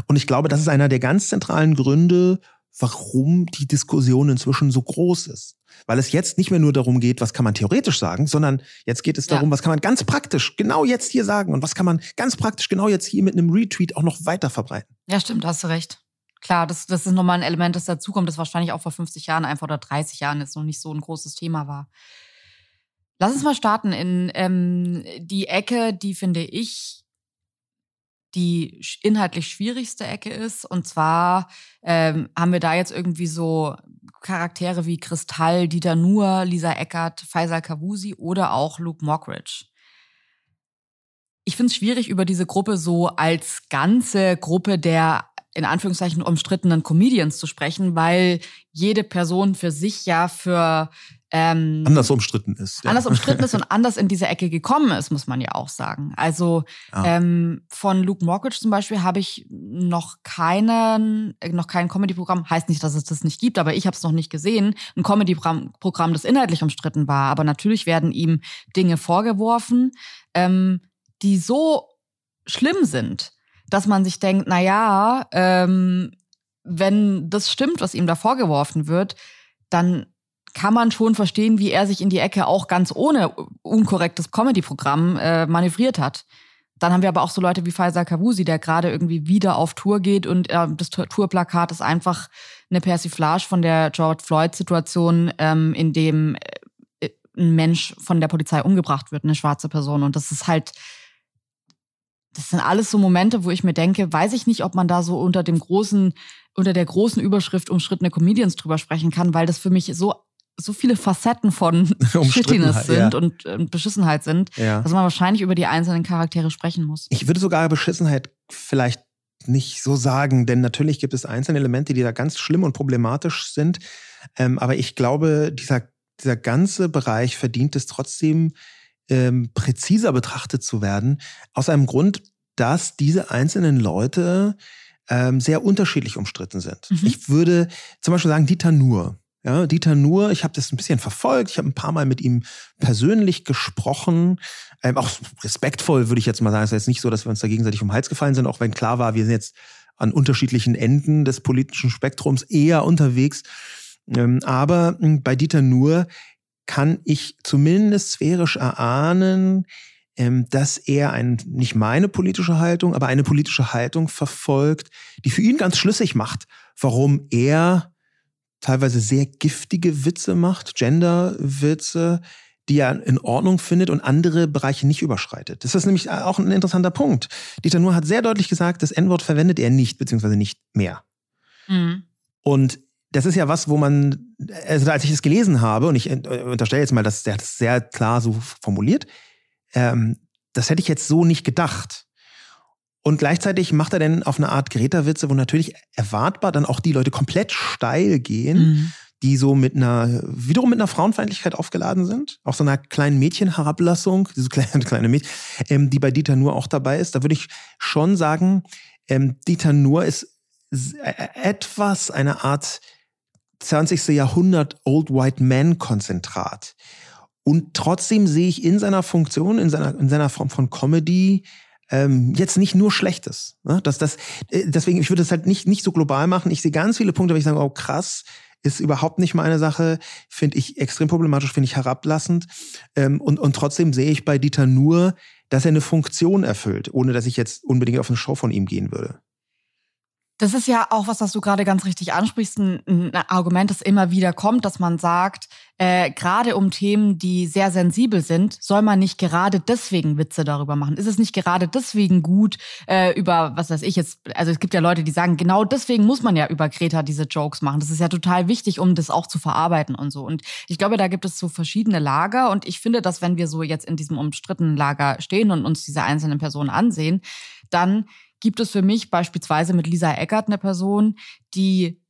Speaker 2: Und ich glaube, das ist einer der ganz zentralen Gründe, warum die Diskussion inzwischen so groß ist. Weil es jetzt nicht mehr nur darum geht, was kann man theoretisch sagen, sondern jetzt geht es darum, ja. was kann man ganz praktisch genau jetzt hier sagen und was kann man ganz praktisch genau jetzt hier mit einem Retweet auch noch weiter verbreiten.
Speaker 1: Ja, stimmt, hast du recht. Klar, das, das ist nochmal ein Element, das dazukommt, das wahrscheinlich auch vor 50 Jahren einfach oder 30 Jahren jetzt noch nicht so ein großes Thema war. Lass uns mal starten in ähm, die Ecke, die finde ich die inhaltlich schwierigste Ecke ist. Und zwar ähm, haben wir da jetzt irgendwie so Charaktere wie Kristall, Dieter Nuhr, Lisa Eckert, Faisal Kavusi oder auch Luke Mockridge. Ich finde es schwierig, über diese Gruppe so als ganze Gruppe der in Anführungszeichen umstrittenen Comedians zu sprechen, weil jede Person für sich ja für
Speaker 2: ähm, anders umstritten ist.
Speaker 1: Ja. Anders umstritten ist und anders in diese Ecke gekommen ist, muss man ja auch sagen. Also ja. ähm, von Luke Mockridge zum Beispiel habe ich noch keinen, noch kein Comedy-Programm, heißt nicht, dass es das nicht gibt, aber ich habe es noch nicht gesehen, ein Comedy-Programm, das inhaltlich umstritten war. Aber natürlich werden ihm Dinge vorgeworfen, ähm, die so schlimm sind, dass man sich denkt, na ja, ähm, wenn das stimmt, was ihm da vorgeworfen wird, dann kann man schon verstehen, wie er sich in die Ecke auch ganz ohne unkorrektes Comedy-Programm äh, manövriert hat. Dann haben wir aber auch so Leute wie Faisal Kavusi, der gerade irgendwie wieder auf Tour geht und äh, das Tourplakat ist einfach eine Persiflage von der George Floyd-Situation, ähm, in dem äh, ein Mensch von der Polizei umgebracht wird, eine schwarze Person. Und das ist halt, das sind alles so Momente, wo ich mir denke, weiß ich nicht, ob man da so unter dem großen, unter der großen Überschrift umschrittene Comedians drüber sprechen kann, weil das für mich so so viele Facetten von Shittiness sind ja. und, und, Beschissenheit sind, ja. dass man wahrscheinlich über die einzelnen Charaktere sprechen muss.
Speaker 2: Ich würde sogar Beschissenheit vielleicht nicht so sagen, denn natürlich gibt es einzelne Elemente, die da ganz schlimm und problematisch sind. Ähm, aber ich glaube, dieser, dieser ganze Bereich verdient es trotzdem, ähm, präziser betrachtet zu werden, aus einem Grund, dass diese einzelnen Leute ähm, sehr unterschiedlich umstritten sind. Mhm. Ich würde zum Beispiel sagen, Dieter Nuhr ja, Dieter Nuhr, ich habe das ein bisschen verfolgt, ich habe ein paar Mal mit ihm persönlich gesprochen, ähm, auch respektvoll würde ich jetzt mal sagen. Es ist jetzt nicht so, dass wir uns da gegenseitig vom Hals gefallen sind, auch wenn klar war, wir sind jetzt an unterschiedlichen Enden des politischen Spektrums eher unterwegs. Ähm, aber hm, bei Dieter Nuhr kann ich zumindest sphärisch erahnen, ähm, dass er ein, nicht meine politische Haltung, aber eine politische Haltung verfolgt, die für ihn ganz schlüssig macht, warum er teilweise sehr giftige Witze macht, Gender-Witze, die er in Ordnung findet und andere Bereiche nicht überschreitet. Das ist nämlich auch ein interessanter Punkt. Dieter Nuhr hat sehr deutlich gesagt, das N-Wort verwendet er nicht, beziehungsweise nicht mehr. Mhm. Und das ist ja was, wo man, also als ich es gelesen habe, und ich unterstelle jetzt mal, dass der das sehr klar so formuliert, ähm, das hätte ich jetzt so nicht gedacht. Und gleichzeitig macht er dann auf eine Art Greta-Witze, wo natürlich erwartbar dann auch die Leute komplett steil gehen. Mhm. die so mit einer, wiederum mit einer Frauenfeindlichkeit aufgeladen sind. Auch so einer kleinen Mädchenherablassung, diese kleine, kleine Mädchen, ähm, die bei Dieter Nuhr auch dabei ist. Da würde ich schon sagen, ähm, Dieter Nuhr ist etwas eine Art 20. Jahrhundert Old White Man Konzentrat. Und trotzdem sehe ich in seiner Funktion, in seiner, in seiner Form von Comedy, ähm, jetzt nicht nur Schlechtes. Ne? Das, das, äh, deswegen, ich würde es halt nicht, nicht so global machen. Ich sehe ganz viele Punkte, wo ich sage, oh krass, ist überhaupt nicht meine Sache, finde ich extrem problematisch, finde ich herablassend. Ähm, und, und trotzdem sehe ich bei Dieter nur, dass er eine Funktion erfüllt, ohne dass ich jetzt unbedingt auf eine Show von ihm gehen würde.
Speaker 1: Das ist ja auch was, was du gerade ganz richtig ansprichst, ein, ein, Argument, das immer wieder kommt, dass man sagt, äh, gerade um Themen, die sehr sensibel sind, soll man nicht gerade deswegen Witze darüber machen. Ist es nicht gerade deswegen gut äh, über, was weiß ich jetzt, also es gibt ja Leute, die sagen, genau deswegen muss man ja über Greta diese Jokes machen. Das ist ja total wichtig, um das auch zu verarbeiten und so. Und ich glaube, da gibt es so verschiedene Lager und ich finde, dass wenn wir so jetzt in diesem umstrittenen Lager stehen und uns diese einzelnen Personen ansehen, dann gibt es für mich beispielsweise mit Lisa Eckert eine Person, die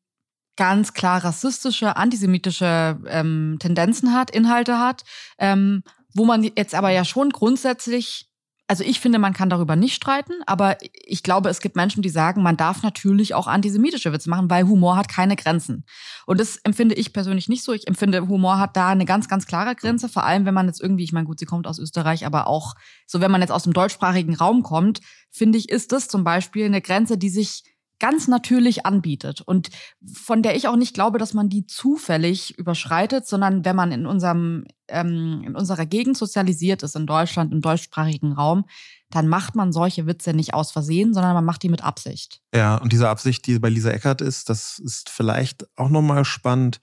Speaker 1: ganz klar rassistische, antisemitische ähm, Tendenzen hat, Inhalte hat, ähm, wo man jetzt aber ja schon grundsätzlich also ich finde, man kann darüber nicht streiten, aber ich glaube, es gibt Menschen, die sagen, man darf natürlich auch antisemitische Witze machen, weil Humor hat keine Grenzen. Und das empfinde ich persönlich nicht so. Ich empfinde, Humor hat da eine ganz, ganz klare Grenze, vor allem wenn man jetzt irgendwie, ich meine, gut, sie kommt aus Österreich, aber auch so, wenn man jetzt aus dem deutschsprachigen Raum kommt, finde ich, ist das zum Beispiel eine Grenze, die sich ganz natürlich anbietet und von der ich auch nicht glaube, dass man die zufällig überschreitet, sondern wenn man in unserem ähm, in unserer Gegend sozialisiert ist, in Deutschland, im deutschsprachigen Raum, dann macht man solche Witze nicht aus Versehen, sondern man macht die mit Absicht.
Speaker 2: Ja, und diese Absicht, die bei Lisa Eckert ist, das ist vielleicht auch nochmal spannend.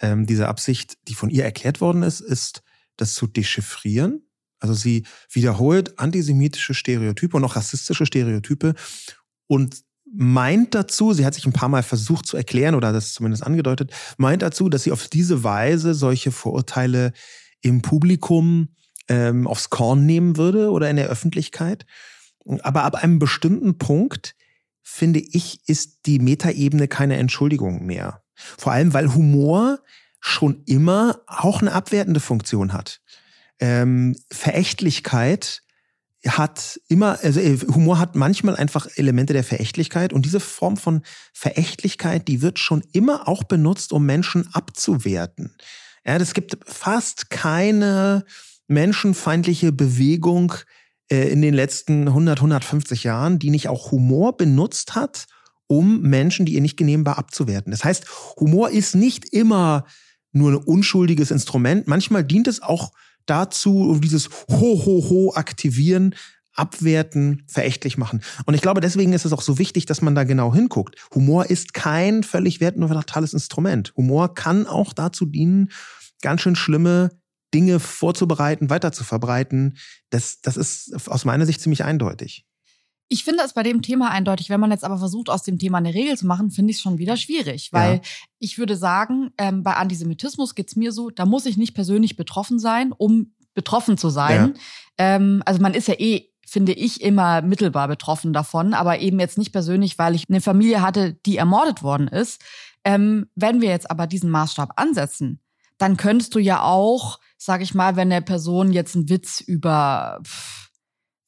Speaker 2: Ähm, diese Absicht, die von ihr erklärt worden ist, ist, das zu dechiffrieren. Also sie wiederholt antisemitische Stereotype und auch rassistische Stereotype und meint dazu, sie hat sich ein paar Mal versucht zu erklären oder das zumindest angedeutet, meint dazu, dass sie auf diese Weise solche Vorurteile im Publikum ähm, aufs Korn nehmen würde oder in der Öffentlichkeit. Aber ab einem bestimmten Punkt, finde ich, ist die Metaebene keine Entschuldigung mehr. Vor allem, weil Humor schon immer auch eine abwertende Funktion hat. Ähm, Verächtlichkeit hat immer, also äh, Humor hat manchmal einfach Elemente der Verächtlichkeit und diese Form von Verächtlichkeit, die wird schon immer auch benutzt, um Menschen abzuwerten. Ja, es gibt fast keine menschenfeindliche Bewegung äh, in den letzten 100, 150 Jahren, die nicht auch Humor benutzt hat, um Menschen, die ihr nicht genehm war, abzuwerten. Das heißt, Humor ist nicht immer nur ein unschuldiges Instrument. Manchmal dient es auch dazu, dieses Ho, Ho, Ho aktivieren, abwerten, verächtlich machen. Und ich glaube, deswegen ist es auch so wichtig, dass man da genau hinguckt. Humor ist kein völlig wertneutrales Instrument. Humor kann auch dazu dienen, ganz schön schlimme Dinge vorzubereiten, weiter zu verbreiten. Das, das ist aus meiner Sicht ziemlich eindeutig.
Speaker 1: Ich finde es bei dem Thema eindeutig. Wenn man jetzt aber versucht, aus dem Thema eine Regel zu machen, finde ich es schon wieder schwierig. Weil ja. ich würde sagen, ähm, bei Antisemitismus geht's mir so, da muss ich nicht persönlich betroffen sein, um betroffen zu sein. Ja. Ähm, also man ist ja eh finde ich immer mittelbar betroffen davon, aber eben jetzt nicht persönlich, weil ich eine Familie hatte, die ermordet worden ist. Ähm, wenn wir jetzt aber diesen Maßstab ansetzen, dann könntest du ja auch, sag ich mal, wenn eine Person jetzt einen Witz über pff,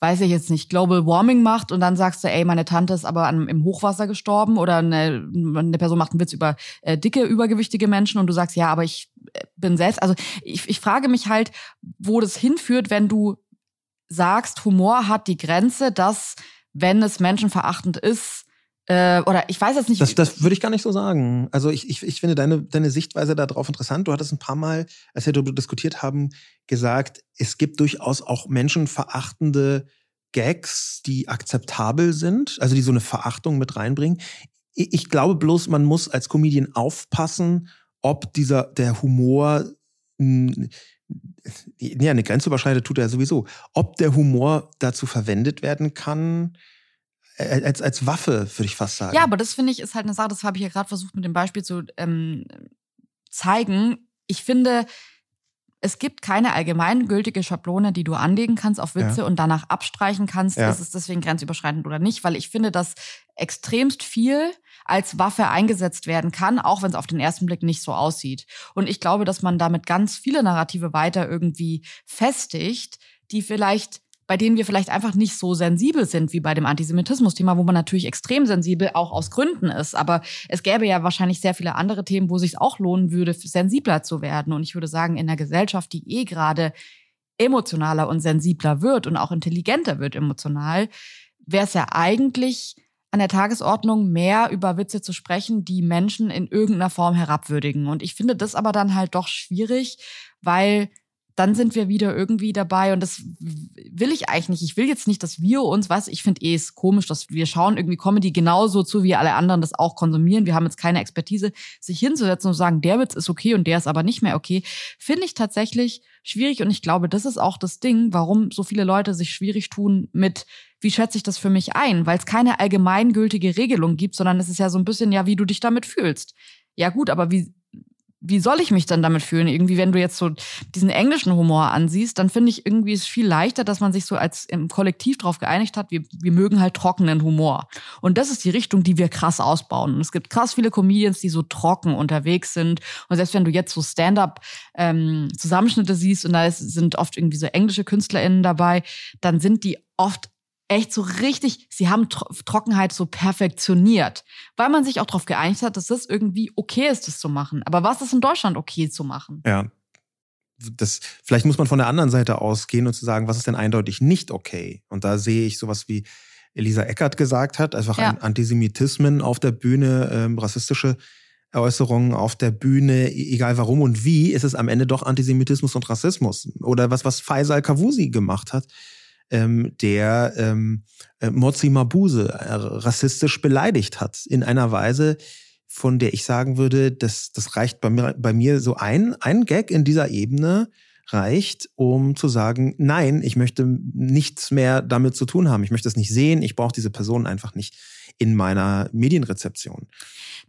Speaker 1: weiß ich jetzt nicht, Global Warming macht und dann sagst du, ey, meine Tante ist aber an, im Hochwasser gestorben oder eine, eine Person macht einen Witz über äh, dicke, übergewichtige Menschen und du sagst, ja, aber ich äh, bin selbst. Also ich, ich frage mich halt, wo das hinführt, wenn du sagst, Humor hat die Grenze, dass, wenn es menschenverachtend ist, äh, oder ich weiß jetzt nicht.
Speaker 2: Das, das würde ich gar nicht so sagen. Also ich, ich, ich finde deine, deine Sichtweise darauf interessant. Du hattest ein paar Mal, als wir darüber diskutiert haben, gesagt, es gibt durchaus auch menschenverachtende Gags, die akzeptabel sind, also die so eine Verachtung mit reinbringen. Ich, ich glaube bloß, man muss als Comedian aufpassen, ob dieser der Humor ja, eine Grenze überschreitet, tut er sowieso. Ob der Humor dazu verwendet werden kann, als, als Waffe, würde ich fast sagen.
Speaker 1: Ja, aber das finde ich ist halt eine Sache, das habe ich ja gerade versucht mit dem Beispiel zu ähm, zeigen. Ich finde, es gibt keine allgemeingültige Schablone, die du anlegen kannst auf Witze
Speaker 2: Ja.
Speaker 1: und danach abstreichen kannst,
Speaker 2: Ja.
Speaker 1: ist es deswegen grenzüberschreitend oder nicht, weil ich finde, dass extremst viel als Waffe eingesetzt werden kann, auch wenn es auf den ersten Blick nicht so aussieht. Und ich glaube, dass man damit ganz viele Narrative weiter irgendwie festigt, die vielleicht bei denen wir vielleicht einfach nicht so sensibel sind wie bei dem Antisemitismus-Thema, wo man natürlich extrem sensibel auch aus Gründen ist. Aber es gäbe ja wahrscheinlich sehr viele andere Themen, wo es sich auch lohnen würde, sensibler zu werden. Und ich würde sagen, in einer Gesellschaft, die eh gerade emotionaler und sensibler wird und auch intelligenter wird emotional, wäre es ja eigentlich an der Tagesordnung mehr über Witze zu sprechen, die Menschen in irgendeiner Form herabwürdigen. Und ich finde das aber dann halt doch schwierig, weil dann sind wir wieder irgendwie dabei und das will ich eigentlich nicht. Ich will jetzt nicht, dass wir uns, was ich finde eh ist komisch, dass wir schauen irgendwie Comedy genauso zu, wie alle anderen das auch konsumieren. Wir haben jetzt keine Expertise, sich hinzusetzen und sagen, der Witz ist okay und der ist aber nicht mehr okay, finde ich tatsächlich schwierig und ich glaube, das ist auch das Ding, warum so viele Leute sich schwierig tun mit wie schätze ich das für mich ein, weil es keine allgemeingültige Regelung gibt, sondern es ist ja so ein bisschen ja, wie du dich damit fühlst. Ja gut, aber wie wie soll ich mich dann damit fühlen? Irgendwie, wenn du jetzt so diesen englischen Humor ansiehst, dann finde ich irgendwie es viel leichter, dass man sich so als im Kollektiv darauf geeinigt hat, wir, wir mögen halt trockenen Humor. Und das ist die Richtung, die wir krass ausbauen. Und es gibt krass viele Comedians, die so trocken unterwegs sind. Und selbst wenn du jetzt so Stand-up-Zusammenschnitte siehst und da ist, sind oft irgendwie so englische KünstlerInnen dabei, dann sind die oft echt so richtig, sie haben Tro Trockenheit so perfektioniert, weil man sich auch darauf geeinigt hat, dass das irgendwie okay ist, das zu machen. Aber was ist in Deutschland okay zu machen?
Speaker 2: Ja. Das, vielleicht muss man von der anderen Seite ausgehen und zu sagen, was ist denn eindeutig nicht okay? Und da sehe ich sowas wie Elisa Eckert gesagt hat, einfach
Speaker 1: Ja.
Speaker 2: Antisemitismen auf der Bühne, ähm, rassistische Äußerungen auf der Bühne, e- egal warum und wie, ist es am Ende doch Antisemitismus und Rassismus. Oder was, was Faisal Kavusi gemacht hat, ähm, der ähm, äh, Mozi Mabuse äh, rassistisch beleidigt hat. In einer Weise, von der ich sagen würde, das, das reicht bei mir, bei mir so ein, ein Gag in dieser Ebene reicht, um zu sagen, nein, ich möchte nichts mehr damit zu tun haben. Ich möchte es nicht sehen. Ich brauche diese Person einfach nicht in meiner Medienrezeption.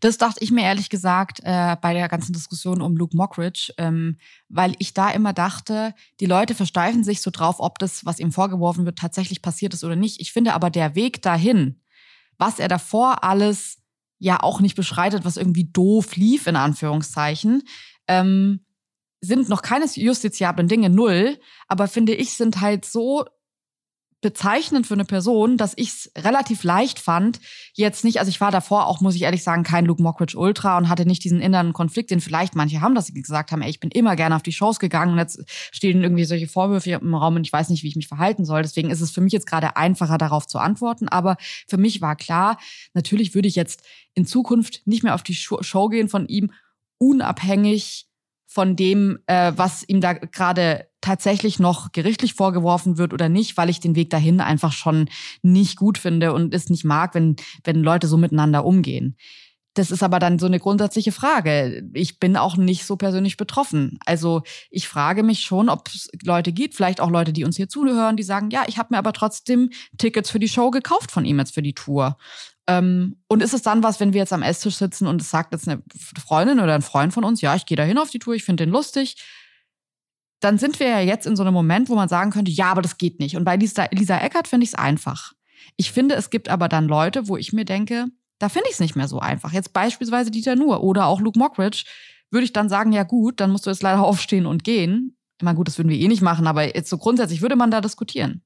Speaker 1: Das dachte ich mir ehrlich gesagt äh, bei der ganzen Diskussion um Luke Mockridge, ähm, weil ich da immer dachte, die Leute versteifen sich so drauf, ob das, was ihm vorgeworfen wird, tatsächlich passiert ist oder nicht. Ich finde aber der Weg dahin, was er davor alles ja auch nicht beschreitet, was irgendwie doof lief, in Anführungszeichen, ähm, sind noch keine justiziablen Dinge null, aber finde ich, sind halt so bezeichnend für eine Person, dass ich es relativ leicht fand, jetzt nicht, also ich war davor auch, muss ich ehrlich sagen, kein Luke Mockridge Ultra und hatte nicht diesen inneren Konflikt, den vielleicht manche haben, dass sie gesagt haben, ey, ich bin immer gerne auf die Shows gegangen und jetzt stehen irgendwie solche Vorwürfe im Raum und ich weiß nicht, wie ich mich verhalten soll. Deswegen ist es für mich jetzt gerade einfacher, darauf zu antworten. Aber für mich war klar, natürlich würde ich jetzt in Zukunft nicht mehr auf die Show gehen von ihm, unabhängig von dem, äh, was ihm da gerade tatsächlich noch gerichtlich vorgeworfen wird oder nicht, weil ich den Weg dahin einfach schon nicht gut finde und es nicht mag, wenn, wenn Leute so miteinander umgehen. Das ist aber dann so eine grundsätzliche Frage. Ich bin auch nicht so persönlich betroffen. Also ich frage mich schon, ob es Leute gibt, vielleicht auch Leute, die uns hier zuhören, die sagen, ja, ich habe mir aber trotzdem Tickets für die Show gekauft von ihm jetzt für die Tour. Ähm, und ist es dann was, wenn wir jetzt am Esstisch sitzen und es sagt jetzt eine Freundin oder ein Freund von uns, ja, ich gehe da hin auf die Tour, ich finde den lustig, dann sind wir ja jetzt in so einem Moment, wo man sagen könnte, ja, aber das geht nicht. Und bei Lisa, Lisa Eckert finde ich es einfach. Ich finde, es gibt aber dann Leute, wo ich mir denke, da finde ich es nicht mehr so einfach. Jetzt beispielsweise Dieter Nuhr oder auch Luke Mockridge, würde ich dann sagen, ja gut, dann musst du jetzt leider aufstehen und gehen. Ich meine, gut, das würden wir eh nicht machen, aber jetzt so grundsätzlich würde man da diskutieren.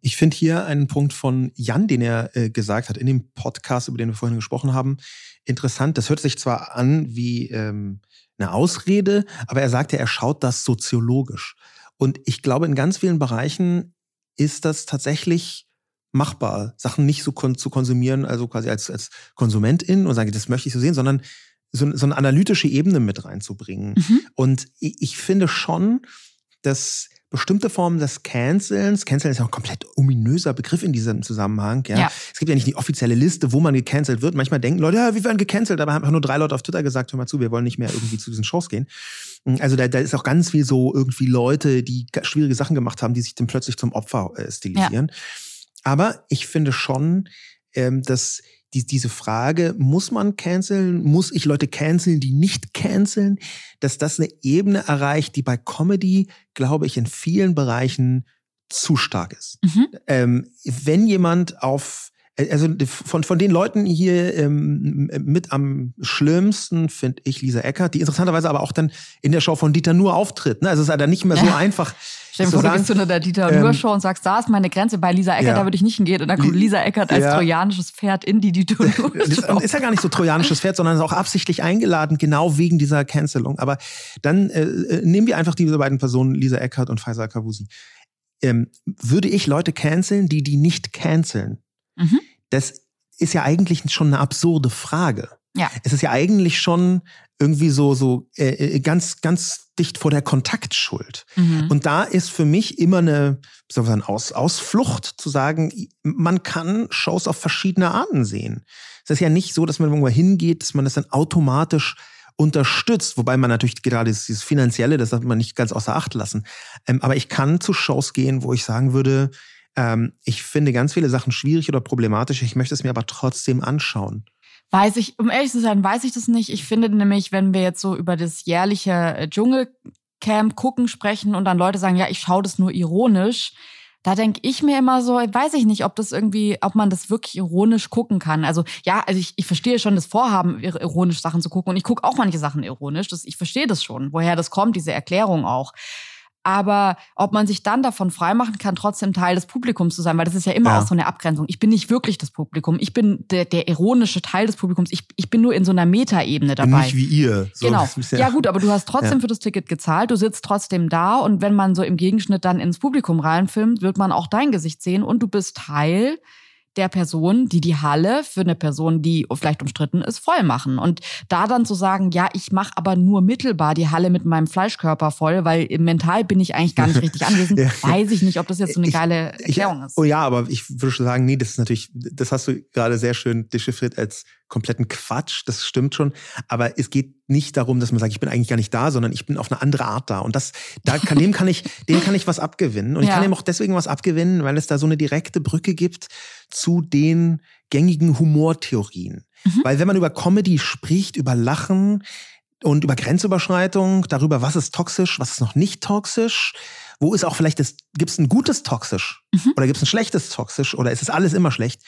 Speaker 2: Ich finde hier einen Punkt von Jan, den er äh, gesagt hat in dem Podcast, über den wir vorhin gesprochen haben, interessant. Das hört sich zwar an wie ähm, eine Ausrede, aber er sagte, er schaut das soziologisch. Und ich glaube, in ganz vielen Bereichen ist das tatsächlich machbar, Sachen nicht so kon zu konsumieren, also quasi als, als Konsumentin und sage, das möchte ich so sehen, sondern so, so eine analytische Ebene mit reinzubringen.
Speaker 1: Mhm.
Speaker 2: Und ich, ich finde schon, dass bestimmte Formen des Cancelns, Canceln ist ja auch ein komplett ominöser Begriff in diesem Zusammenhang, ja?
Speaker 1: Ja.
Speaker 2: Es gibt ja nicht die offizielle Liste, wo man gecancelt wird. Manchmal denken Leute, ja, wir werden gecancelt, aber haben einfach nur drei Leute auf Twitter gesagt, hör mal zu, wir wollen nicht mehr irgendwie zu diesen Shows gehen. Also da, da ist auch ganz viel so irgendwie Leute, die schwierige Sachen gemacht haben, die sich dann plötzlich zum Opfer äh, stilisieren. Aber ich finde schon, ähm, dass die, diese Frage, muss man canceln? Muss ich Leute canceln, die nicht canceln? Dass das eine Ebene erreicht, die bei Comedy, glaube ich, in vielen Bereichen zu stark ist.
Speaker 1: Mhm.
Speaker 2: Ähm, wenn jemand auf also von, von den Leuten hier ähm, mit am schlimmsten finde ich Lisa Eckert, die interessanterweise aber auch dann in der Show von Dieter Nur auftritt. Ne? Also es ist ja dann nicht mehr so einfach.
Speaker 1: Stell dir vor, du gehst zu einer Dieter
Speaker 2: ähm,
Speaker 1: Nur Show und sagst, da ist meine Grenze. Bei Lisa Eckert,
Speaker 2: Ja.
Speaker 1: da würde ich nicht hingehen. Und dann kommt
Speaker 2: Li-
Speaker 1: Lisa Eckert als
Speaker 2: Ja.
Speaker 1: trojanisches Pferd in die Dieter Nur
Speaker 2: Das ist, ja gar nicht so trojanisches Pferd, sondern ist auch absichtlich eingeladen, genau wegen dieser Cancelung. Aber dann äh, äh, nehmen wir einfach diese beiden Personen, Lisa Eckert und Faisal Kavusi. Ähm, würde ich Leute canceln, die die nicht canceln?
Speaker 1: Mhm.
Speaker 2: Das ist ja eigentlich schon eine absurde Frage.
Speaker 1: Ja.
Speaker 2: Es ist ja eigentlich schon irgendwie so so äh, äh, ganz ganz dicht vor der Kontaktschuld.
Speaker 1: Mhm.
Speaker 2: Und da ist für mich immer eine wie soll man sagen, Aus, Ausflucht zu sagen, man kann Shows auf verschiedene Arten sehen. Es ist ja nicht so, dass man irgendwo hingeht, dass man das dann automatisch unterstützt, wobei man natürlich gerade dieses, dieses Finanzielle, das darf man nicht ganz außer Acht lassen. Ähm, aber ich kann zu Shows gehen, wo ich sagen würde, ähm, ich finde ganz viele Sachen schwierig oder problematisch, ich möchte es mir aber trotzdem anschauen.
Speaker 1: Weiß ich, um ehrlich zu sein, weiß ich das nicht. Ich finde nämlich, wenn wir jetzt so über das jährliche äh, Dschungelcamp gucken sprechen und dann Leute sagen, ja, ich schaue das nur ironisch, da denke ich mir immer so, weiß ich nicht, ob das irgendwie, ob man das wirklich ironisch gucken kann. Also ja, also ich, ich verstehe schon das Vorhaben, ir- ironisch Sachen zu gucken und ich gucke auch manche Sachen ironisch. Das, ich verstehe das schon, woher das kommt, diese Erklärung auch. Aber ob man sich dann davon freimachen kann, trotzdem Teil des Publikums zu sein, weil das ist ja immer
Speaker 2: Ja.
Speaker 1: auch so eine Abgrenzung. Ich bin nicht wirklich das Publikum. Ich bin der, der ironische Teil des Publikums. Ich, ich bin nur in so einer Metaebene dabei.
Speaker 2: Nicht wie ihr. So,
Speaker 1: genau.
Speaker 2: ist
Speaker 1: Ja. gut, aber du hast trotzdem
Speaker 2: Ja.
Speaker 1: für das Ticket gezahlt. Du sitzt trotzdem da und wenn man so im Gegenschnitt dann ins Publikum reinfilmt, wird man auch dein Gesicht sehen und du bist Teil der Person, die die Halle für eine Person, die vielleicht umstritten ist, voll machen. Und da dann zu sagen, ja, ich mache aber nur mittelbar die Halle mit meinem Fleischkörper voll, weil mental bin ich eigentlich gar nicht richtig anwesend,
Speaker 2: Ja.
Speaker 1: weiß ich nicht, ob das jetzt so eine
Speaker 2: Ich-
Speaker 1: geile
Speaker 2: Ich,
Speaker 1: Erklärung ist.
Speaker 2: oh ja, aber ich würde schon sagen, nee, das ist natürlich, das hast du gerade sehr schön dechiffriert als kompletten Quatsch. Das stimmt schon. Aber es geht nicht darum, dass man sagt, ich bin eigentlich gar nicht da, sondern ich bin auf eine andere Art da. Und das, da kann, dem kann ich, dem kann ich was abgewinnen. Und ich
Speaker 1: Ja.
Speaker 2: kann ihm auch deswegen was abgewinnen, weil es da so eine direkte Brücke gibt zu den gängigen Humortheorien.
Speaker 1: Mhm.
Speaker 2: Weil wenn man über Comedy spricht, über Lachen, und über Grenzüberschreitung, darüber, was ist toxisch, was ist noch nicht toxisch, wo ist auch vielleicht das, gibt es ein gutes toxisch
Speaker 1: Mhm.
Speaker 2: oder gibt es ein schlechtes toxisch oder ist es alles immer schlecht?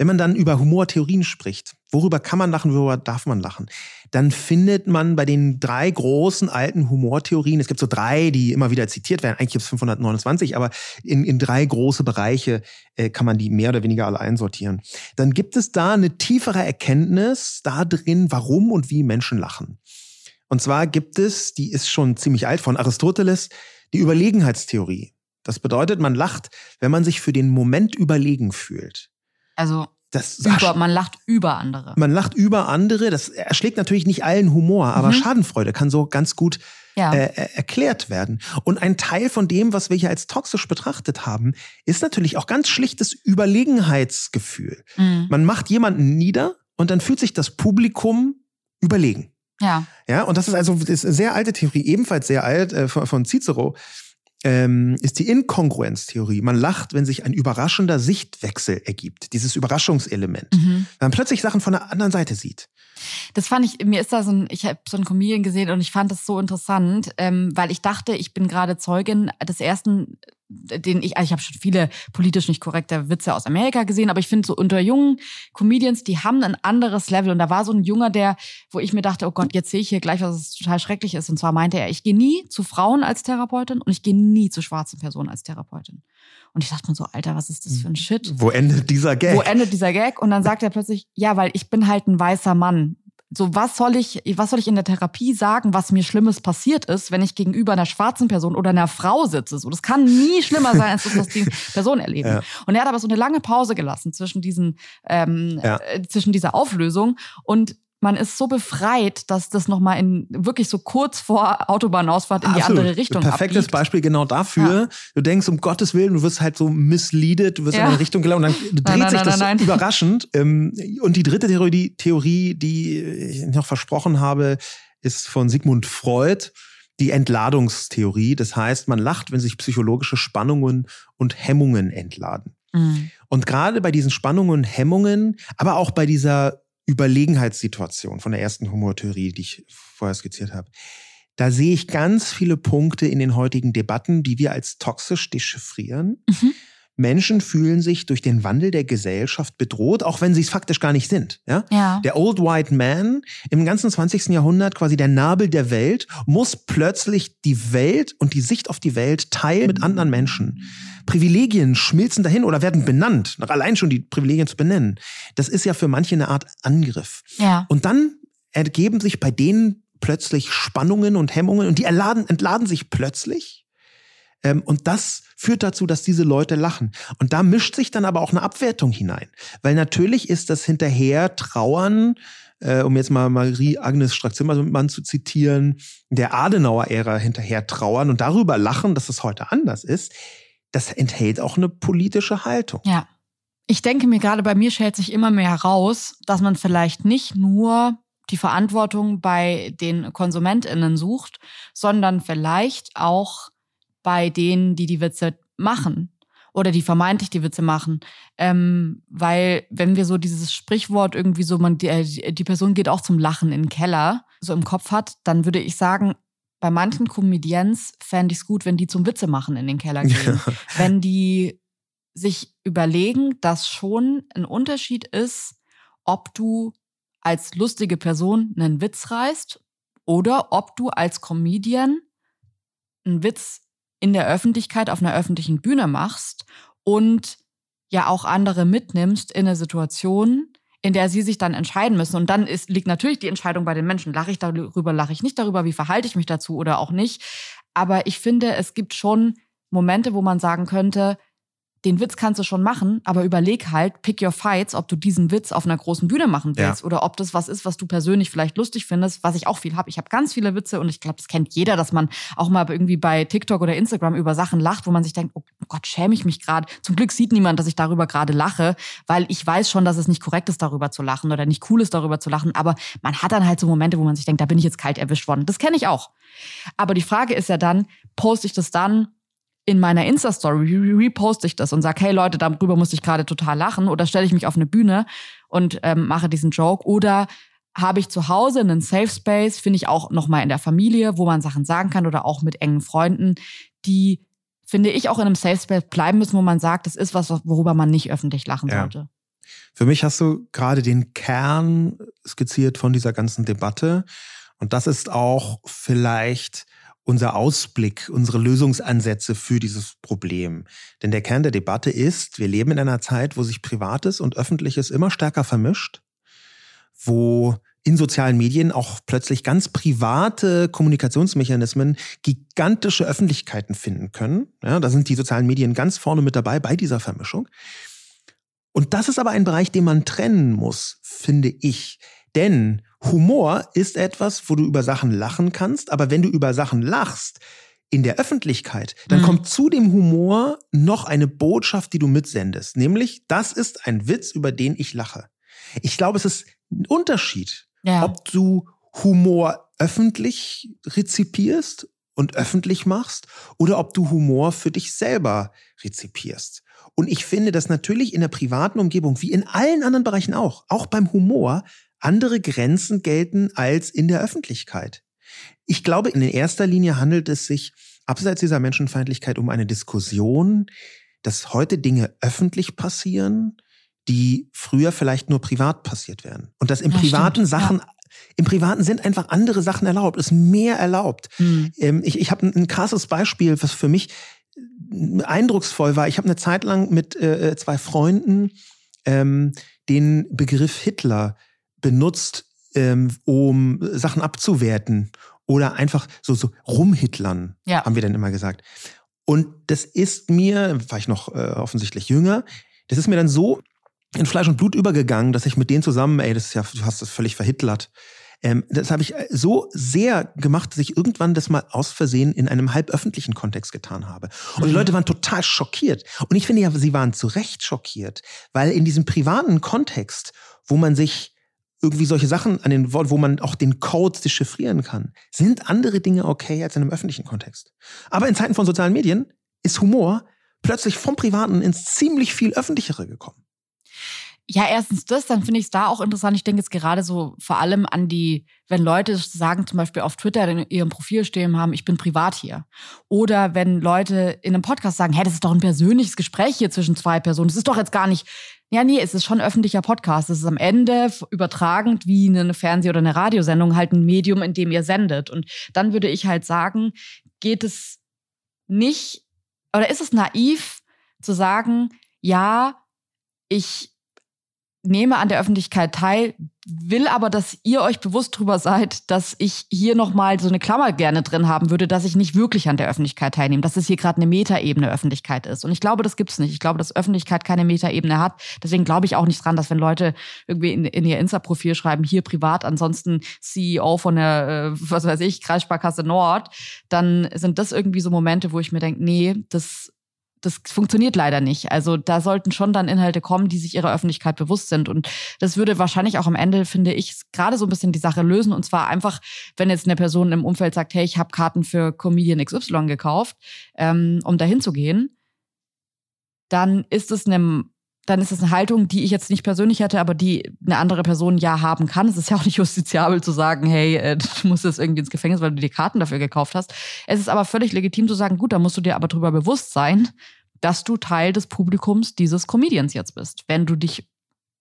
Speaker 2: Wenn man dann über Humortheorien spricht, worüber kann man lachen, worüber darf man lachen, dann findet man bei den drei großen alten Humortheorien, es gibt so drei, die immer wieder zitiert werden, eigentlich gibt es 529, aber in, in drei große Bereiche äh, kann man die mehr oder weniger alle einsortieren. Dann gibt es da eine tiefere Erkenntnis da drin, warum und wie Menschen lachen. Und zwar gibt es, die ist schon ziemlich alt, von Aristoteles, die Überlegenheitstheorie. Das bedeutet, man lacht, wenn man sich für den Moment überlegen fühlt.
Speaker 1: Also
Speaker 2: Das
Speaker 1: über, man lacht über andere.
Speaker 2: man lacht über andere. Das erschlägt natürlich nicht allen Humor, aber
Speaker 1: Mhm.
Speaker 2: Schadenfreude kann so ganz gut
Speaker 1: Ja.
Speaker 2: äh, äh, erklärt werden. Und ein Teil von dem, was wir hier als toxisch betrachtet haben, ist natürlich auch ganz schlichtes Überlegenheitsgefühl.
Speaker 1: Mhm.
Speaker 2: Man macht jemanden nieder und dann fühlt sich das Publikum überlegen.
Speaker 1: Ja.
Speaker 2: Ja, und das ist also das ist eine sehr alte Theorie, ebenfalls sehr alt, äh, von, von Cicero, ähm, ist die Inkongruenztheorie. Man lacht, wenn sich ein überraschender Sichtwechsel ergibt, dieses Überraschungselement.
Speaker 1: Mhm.
Speaker 2: Wenn man plötzlich Sachen von der anderen Seite sieht.
Speaker 1: Das fand ich, mir ist da so ein, ich habe so einen Comedian gesehen und ich fand das so interessant, ähm, weil ich dachte, ich bin gerade Zeugin des ersten, den ich, also ich habe schon viele politisch nicht korrekte Witze aus Amerika gesehen, aber ich finde so unter jungen Comedians, die haben ein anderes Level und da war so ein Junger, der, wo ich mir dachte, oh Gott, jetzt sehe ich hier gleich, was es total schrecklich ist und zwar meinte er, ich gehe nie zu Frauen als Therapeutin und ich gehe nie zu schwarzen Personen als Therapeutin. Und ich dachte mir so, Alter, was ist das für ein Shit?
Speaker 2: Wo endet dieser Gag?
Speaker 1: Wo endet dieser Gag? Und dann sagt er plötzlich, ja, weil ich bin halt ein weißer Mann. So, was soll ich, was soll ich in der Therapie sagen, was mir Schlimmes passiert ist, wenn ich gegenüber einer schwarzen Person oder einer Frau sitze? So, das kann nie schlimmer sein, als das, was die Person erleben.
Speaker 2: Ja.
Speaker 1: Und er hat aber so eine lange Pause gelassen zwischen diesen, ähm,
Speaker 2: Ja.
Speaker 1: äh, zwischen dieser Auflösung und man ist so befreit, dass das nochmal in wirklich so kurz vor Autobahnausfahrt in die
Speaker 2: Absolut.
Speaker 1: andere Richtung
Speaker 2: Perfektes
Speaker 1: abbiegt.
Speaker 2: Beispiel genau dafür. Du denkst, um Gottes Willen, du wirst halt so misleadet, du wirst
Speaker 1: Ja.
Speaker 2: in eine Richtung gelangt und dann dreht
Speaker 1: nein,
Speaker 2: sich
Speaker 1: nein,
Speaker 2: das
Speaker 1: nein, nein.
Speaker 2: überraschend. Ähm, Und die dritte Theorie, die, Theorie, die ich noch versprochen habe, ist von Sigmund Freud. Die Entladungstheorie. Das heißt, man lacht, wenn sich psychologische Spannungen und Hemmungen entladen.
Speaker 1: Mhm.
Speaker 2: Und gerade bei diesen Spannungen und Hemmungen, aber auch bei dieser Überlegenheitssituation von der ersten Humortheorie, die ich vorher skizziert habe, da sehe ich ganz viele Punkte in den heutigen Debatten, die wir als toxisch dechiffrieren. Mhm. Menschen fühlen sich durch den Wandel der Gesellschaft bedroht, auch wenn sie es faktisch gar nicht sind. Ja?
Speaker 1: ja?
Speaker 2: Der Old White Man im ganzen 20. Jahrhundert, quasi der Nabel der Welt, muss plötzlich die Welt und die Sicht auf die Welt teilen mit anderen Menschen. Privilegien schmilzen dahin oder werden benannt, allein schon die Privilegien zu benennen. Das ist ja für manche eine Art Angriff.
Speaker 1: Ja.
Speaker 2: Und dann ergeben sich bei denen plötzlich Spannungen und Hemmungen und die entladen, entladen sich plötzlich. Ähm, und das führt dazu, dass diese Leute lachen. Und da mischt sich dann aber auch eine Abwertung hinein. Weil natürlich ist das hinterher Trauern, äh, um jetzt mal Marie-Agnes Strack-Zimmermann zu zitieren, der Adenauer-Ära hinterher trauern und darüber lachen, dass es heute anders ist, das enthält auch eine politische Haltung.
Speaker 1: Ja. Ich denke mir gerade bei mir stellt sich immer mehr heraus, dass man vielleicht nicht nur die Verantwortung bei den KonsumentInnen sucht, sondern vielleicht auch bei denen, die die Witze machen oder die vermeintlich die Witze machen. Ähm, weil wenn wir so dieses Sprichwort irgendwie so, man, die, die Person geht auch zum Lachen in den Keller, so im Kopf hat, dann würde ich sagen, bei manchen Comedians fände ich es gut, wenn die zum Witze machen in den Keller gehen. Ja. Wenn die sich überlegen, dass schon ein Unterschied ist, ob du als lustige Person einen Witz reißt oder ob du als Comedian einen Witz in der Öffentlichkeit auf einer öffentlichen Bühne machst und ja auch andere mitnimmst in eine Situation, in der sie sich dann entscheiden müssen. Und dann ist, liegt natürlich die Entscheidung bei den Menschen. Lache ich darüber, lache ich nicht darüber, wie verhalte ich mich dazu oder auch nicht. Aber ich finde, es gibt schon Momente, wo man sagen könnte, den Witz kannst du schon machen, aber überleg halt, pick your fights, ob du diesen Witz auf einer großen Bühne machen willst ja. oder ob das was ist, was du persönlich vielleicht lustig findest, was ich auch viel habe. Ich habe ganz viele Witze und ich glaube, das kennt jeder, dass man auch mal irgendwie bei TikTok oder Instagram über Sachen lacht, wo man sich denkt, oh Gott, schäme ich mich gerade. Zum Glück sieht niemand, dass ich darüber gerade lache, weil ich weiß schon, dass es nicht korrekt ist, darüber zu lachen oder nicht cool ist, darüber zu lachen. Aber man hat dann halt so Momente, wo man sich denkt, da bin ich jetzt kalt erwischt worden. Das kenne ich auch. Aber die Frage ist ja dann, poste ich das dann in meiner Insta-Story reposte ich das und sage, hey Leute, darüber muss ich gerade total lachen oder stelle ich mich auf eine Bühne und ähm, mache diesen Joke oder habe ich zu Hause einen Safe Space, finde ich auch nochmal in der Familie, wo man Sachen sagen kann oder auch mit engen Freunden, die, finde ich, auch in einem Safe Space bleiben müssen, wo man sagt, das ist was, worüber man nicht öffentlich lachen ja. sollte.
Speaker 2: Für mich hast du gerade den Kern skizziert von dieser ganzen Debatte. Und das ist auch vielleicht unser Ausblick, unsere Lösungsansätze für dieses Problem. Denn der Kern der Debatte ist, wir leben in einer Zeit, wo sich Privates und Öffentliches immer stärker vermischt, wo in sozialen Medien auch plötzlich ganz private Kommunikationsmechanismen gigantische Öffentlichkeiten finden können. Ja, da sind die sozialen Medien ganz vorne mit dabei bei dieser Vermischung. Und das ist aber ein Bereich, den man trennen muss, finde ich. Denn Humor ist etwas, wo du über Sachen lachen kannst, aber wenn du über Sachen lachst, in der Öffentlichkeit, dann mhm. kommt zu dem Humor noch eine Botschaft, die du mitsendest. Nämlich, das ist ein Witz, über den ich lache. Ich glaube, es ist ein Unterschied, ja. ob du Humor öffentlich rezipierst und öffentlich machst oder ob du Humor für dich selber rezipierst. Und ich finde, dass natürlich in der privaten Umgebung, wie in allen anderen Bereichen auch, auch beim Humor, andere Grenzen gelten als in der Öffentlichkeit. Ich glaube, in erster Linie handelt es sich abseits dieser Menschenfeindlichkeit um eine Diskussion, dass heute Dinge öffentlich passieren, die früher vielleicht nur privat passiert wären. Und dass im ja, privaten stimmt. Sachen ja. Im Privaten sind einfach andere Sachen erlaubt, ist mehr erlaubt. Mhm. ich ich habe ein, krasses Beispiel, was für mich eindrucksvoll war. Ich habe eine Zeit lang mit äh, zwei Freunden ähm, den Begriff Hitler benutzt, ähm, um Sachen abzuwerten oder einfach so, so rumhitlern, ja. haben wir dann immer gesagt. Und das ist mir, war ich noch äh, offensichtlich jünger, das ist mir dann so in Fleisch und Blut übergegangen, dass ich mit denen zusammen, ey, das ist ja, du hast das völlig verhitlert. Ähm, das habe ich äh, so sehr gemacht, dass ich irgendwann das mal aus Versehen in einem halb öffentlichen Kontext getan habe. Und mhm. die Leute waren total schockiert. Und ich finde ja, sie waren zu Recht schockiert, weil in diesem privaten Kontext, wo man sich irgendwie solche Sachen an den Wort, wo man auch den Code dechiffrieren kann, sind andere Dinge okay als in einem öffentlichen Kontext. Aber in Zeiten von sozialen Medien ist Humor plötzlich vom Privaten ins ziemlich viel Öffentlichere gekommen.
Speaker 1: Ja, erstens das, dann finde ich es da auch interessant. Ich denke jetzt gerade so vor allem an die, wenn Leute sagen, zum Beispiel auf Twitter in ihrem Profil stehen haben, ich bin privat hier. Oder wenn Leute in einem Podcast sagen, hey, das ist doch ein persönliches Gespräch hier zwischen zwei Personen. Das ist doch jetzt gar nicht, ja, nee, es ist schon öffentlicher Podcast. Es ist am Ende übertragend wie eine Fernseh- oder eine Radiosendung halt ein Medium, in dem ihr sendet. Und dann würde ich halt sagen, geht es nicht, oder ist es naiv zu sagen, ja, ich nehme an der Öffentlichkeit teil, will aber, dass ihr euch bewusst drüber seid, dass ich hier nochmal so eine Klammer gerne drin haben würde, dass ich nicht wirklich an der Öffentlichkeit teilnehme, dass es hier gerade eine Metaebene Öffentlichkeit ist. Und ich glaube, das gibt's nicht. Ich glaube, dass Öffentlichkeit keine Metaebene hat. Deswegen glaube ich auch nicht dran, dass wenn Leute irgendwie in, in ihr Insta-Profil schreiben, hier privat, ansonsten CEO von der, äh, was weiß ich, Kreissparkasse Nord, dann sind das irgendwie so Momente, wo ich mir denke, nee, das das funktioniert leider nicht. Also da sollten schon dann Inhalte kommen, die sich ihrer Öffentlichkeit bewusst sind. Und das würde wahrscheinlich auch am Ende, finde ich, gerade so ein bisschen die Sache lösen. Und zwar einfach, wenn jetzt eine Person im Umfeld sagt, hey, ich habe Karten für Comedian XY gekauft, ähm, um dahin zu gehen, dann ist es eine dann ist es eine Haltung, die ich jetzt nicht persönlich hätte, aber die eine andere Person ja haben kann. Es ist ja auch nicht justiziabel zu sagen, hey, äh, du musst jetzt irgendwie ins Gefängnis, weil du die Karten dafür gekauft hast. Es ist aber völlig legitim zu sagen, gut, da musst du dir aber darüber bewusst sein, dass du Teil des Publikums dieses Comedians jetzt bist, wenn du dich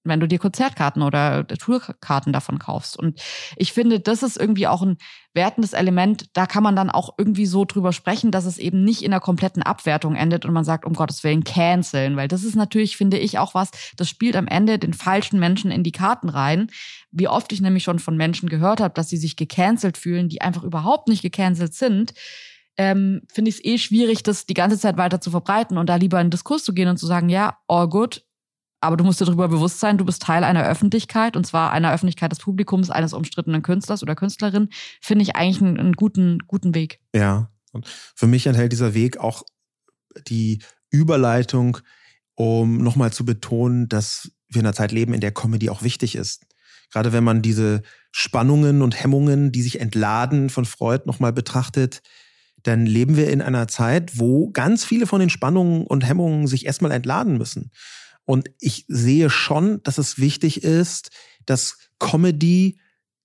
Speaker 1: wenn du dir Konzertkarten oder Tourkarten davon kaufst. Und ich finde, das ist irgendwie auch ein wertendes Element. Da kann man dann auch irgendwie so drüber sprechen, dass es eben nicht in einer kompletten Abwertung endet und man sagt, um Gottes Willen, canceln. Weil das ist natürlich, finde ich, auch was, das spielt am Ende den falschen Menschen in die Karten rein. Wie oft ich nämlich schon von Menschen gehört habe, dass sie sich gecancelt fühlen, die einfach überhaupt nicht gecancelt sind. Ähm, finde ich es eh schwierig, das die ganze Zeit weiter zu verbreiten und da lieber in den Diskurs zu gehen und zu sagen, ja, all good, aber du musst dir darüber bewusst sein, du bist Teil einer Öffentlichkeit und zwar einer Öffentlichkeit des Publikums eines umstrittenen Künstlers oder Künstlerin, finde ich eigentlich einen, einen, guten, guten Weg.
Speaker 2: Ja, und für mich enthält dieser Weg auch die Überleitung, um nochmal zu betonen, dass wir in einer Zeit leben, in der Comedy auch wichtig ist. Gerade wenn man diese Spannungen und Hemmungen, die sich entladen von Freud nochmal betrachtet, dann leben wir in einer Zeit, wo ganz viele von den Spannungen und Hemmungen sich erstmal entladen müssen. Und ich sehe schon, dass es wichtig ist, dass Comedy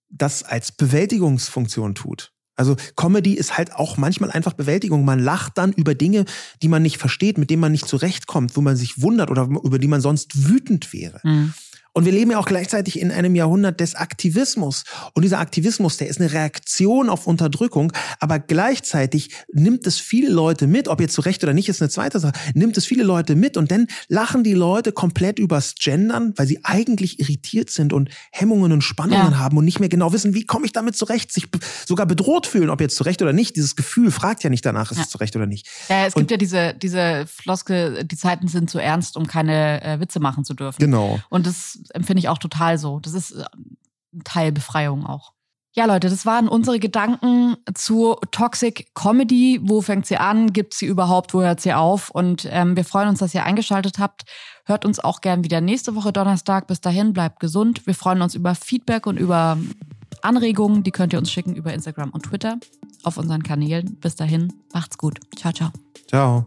Speaker 2: das als Bewältigungsfunktion tut. Also Comedy ist halt auch manchmal einfach Bewältigung. Man lacht dann über Dinge, die man nicht versteht, mit denen man nicht zurechtkommt, wo man sich wundert oder über die man sonst wütend wäre. Mhm. Und wir leben ja auch gleichzeitig in einem Jahrhundert des Aktivismus. Und dieser Aktivismus, der ist eine Reaktion auf Unterdrückung, aber gleichzeitig nimmt es viele Leute mit, ob jetzt zu Recht oder nicht, ist eine zweite Sache, nimmt es viele Leute mit und dann lachen die Leute komplett übers Gendern, weil sie eigentlich irritiert sind und Hemmungen und Spannungen ja. haben und nicht mehr genau wissen, wie komme ich damit zurecht, sich sogar bedroht fühlen, ob jetzt zu Recht oder nicht. Dieses Gefühl fragt ja nicht danach, ist ja. es zu Recht oder nicht.
Speaker 1: Ja, es und gibt ja diese, diese Floske, die Zeiten sind zu ernst, um keine äh, Witze machen zu dürfen.
Speaker 2: Genau.
Speaker 1: Und das empfinde ich auch total so. Das ist äh, ein Teil Befreiung auch. Ja, Leute, das waren unsere Gedanken zu Toxic Comedy. Wo fängt sie an? Gibt sie überhaupt? Wo hört sie auf? Und ähm, wir freuen uns, dass ihr eingeschaltet habt. Hört uns auch gern wieder nächste Woche Donnerstag. Bis dahin, bleibt gesund. Wir freuen uns über Feedback und über Anregungen. Die könnt ihr uns schicken über Instagram und Twitter auf unseren Kanälen. Bis dahin, macht's gut. Ciao, ciao.
Speaker 2: Ciao.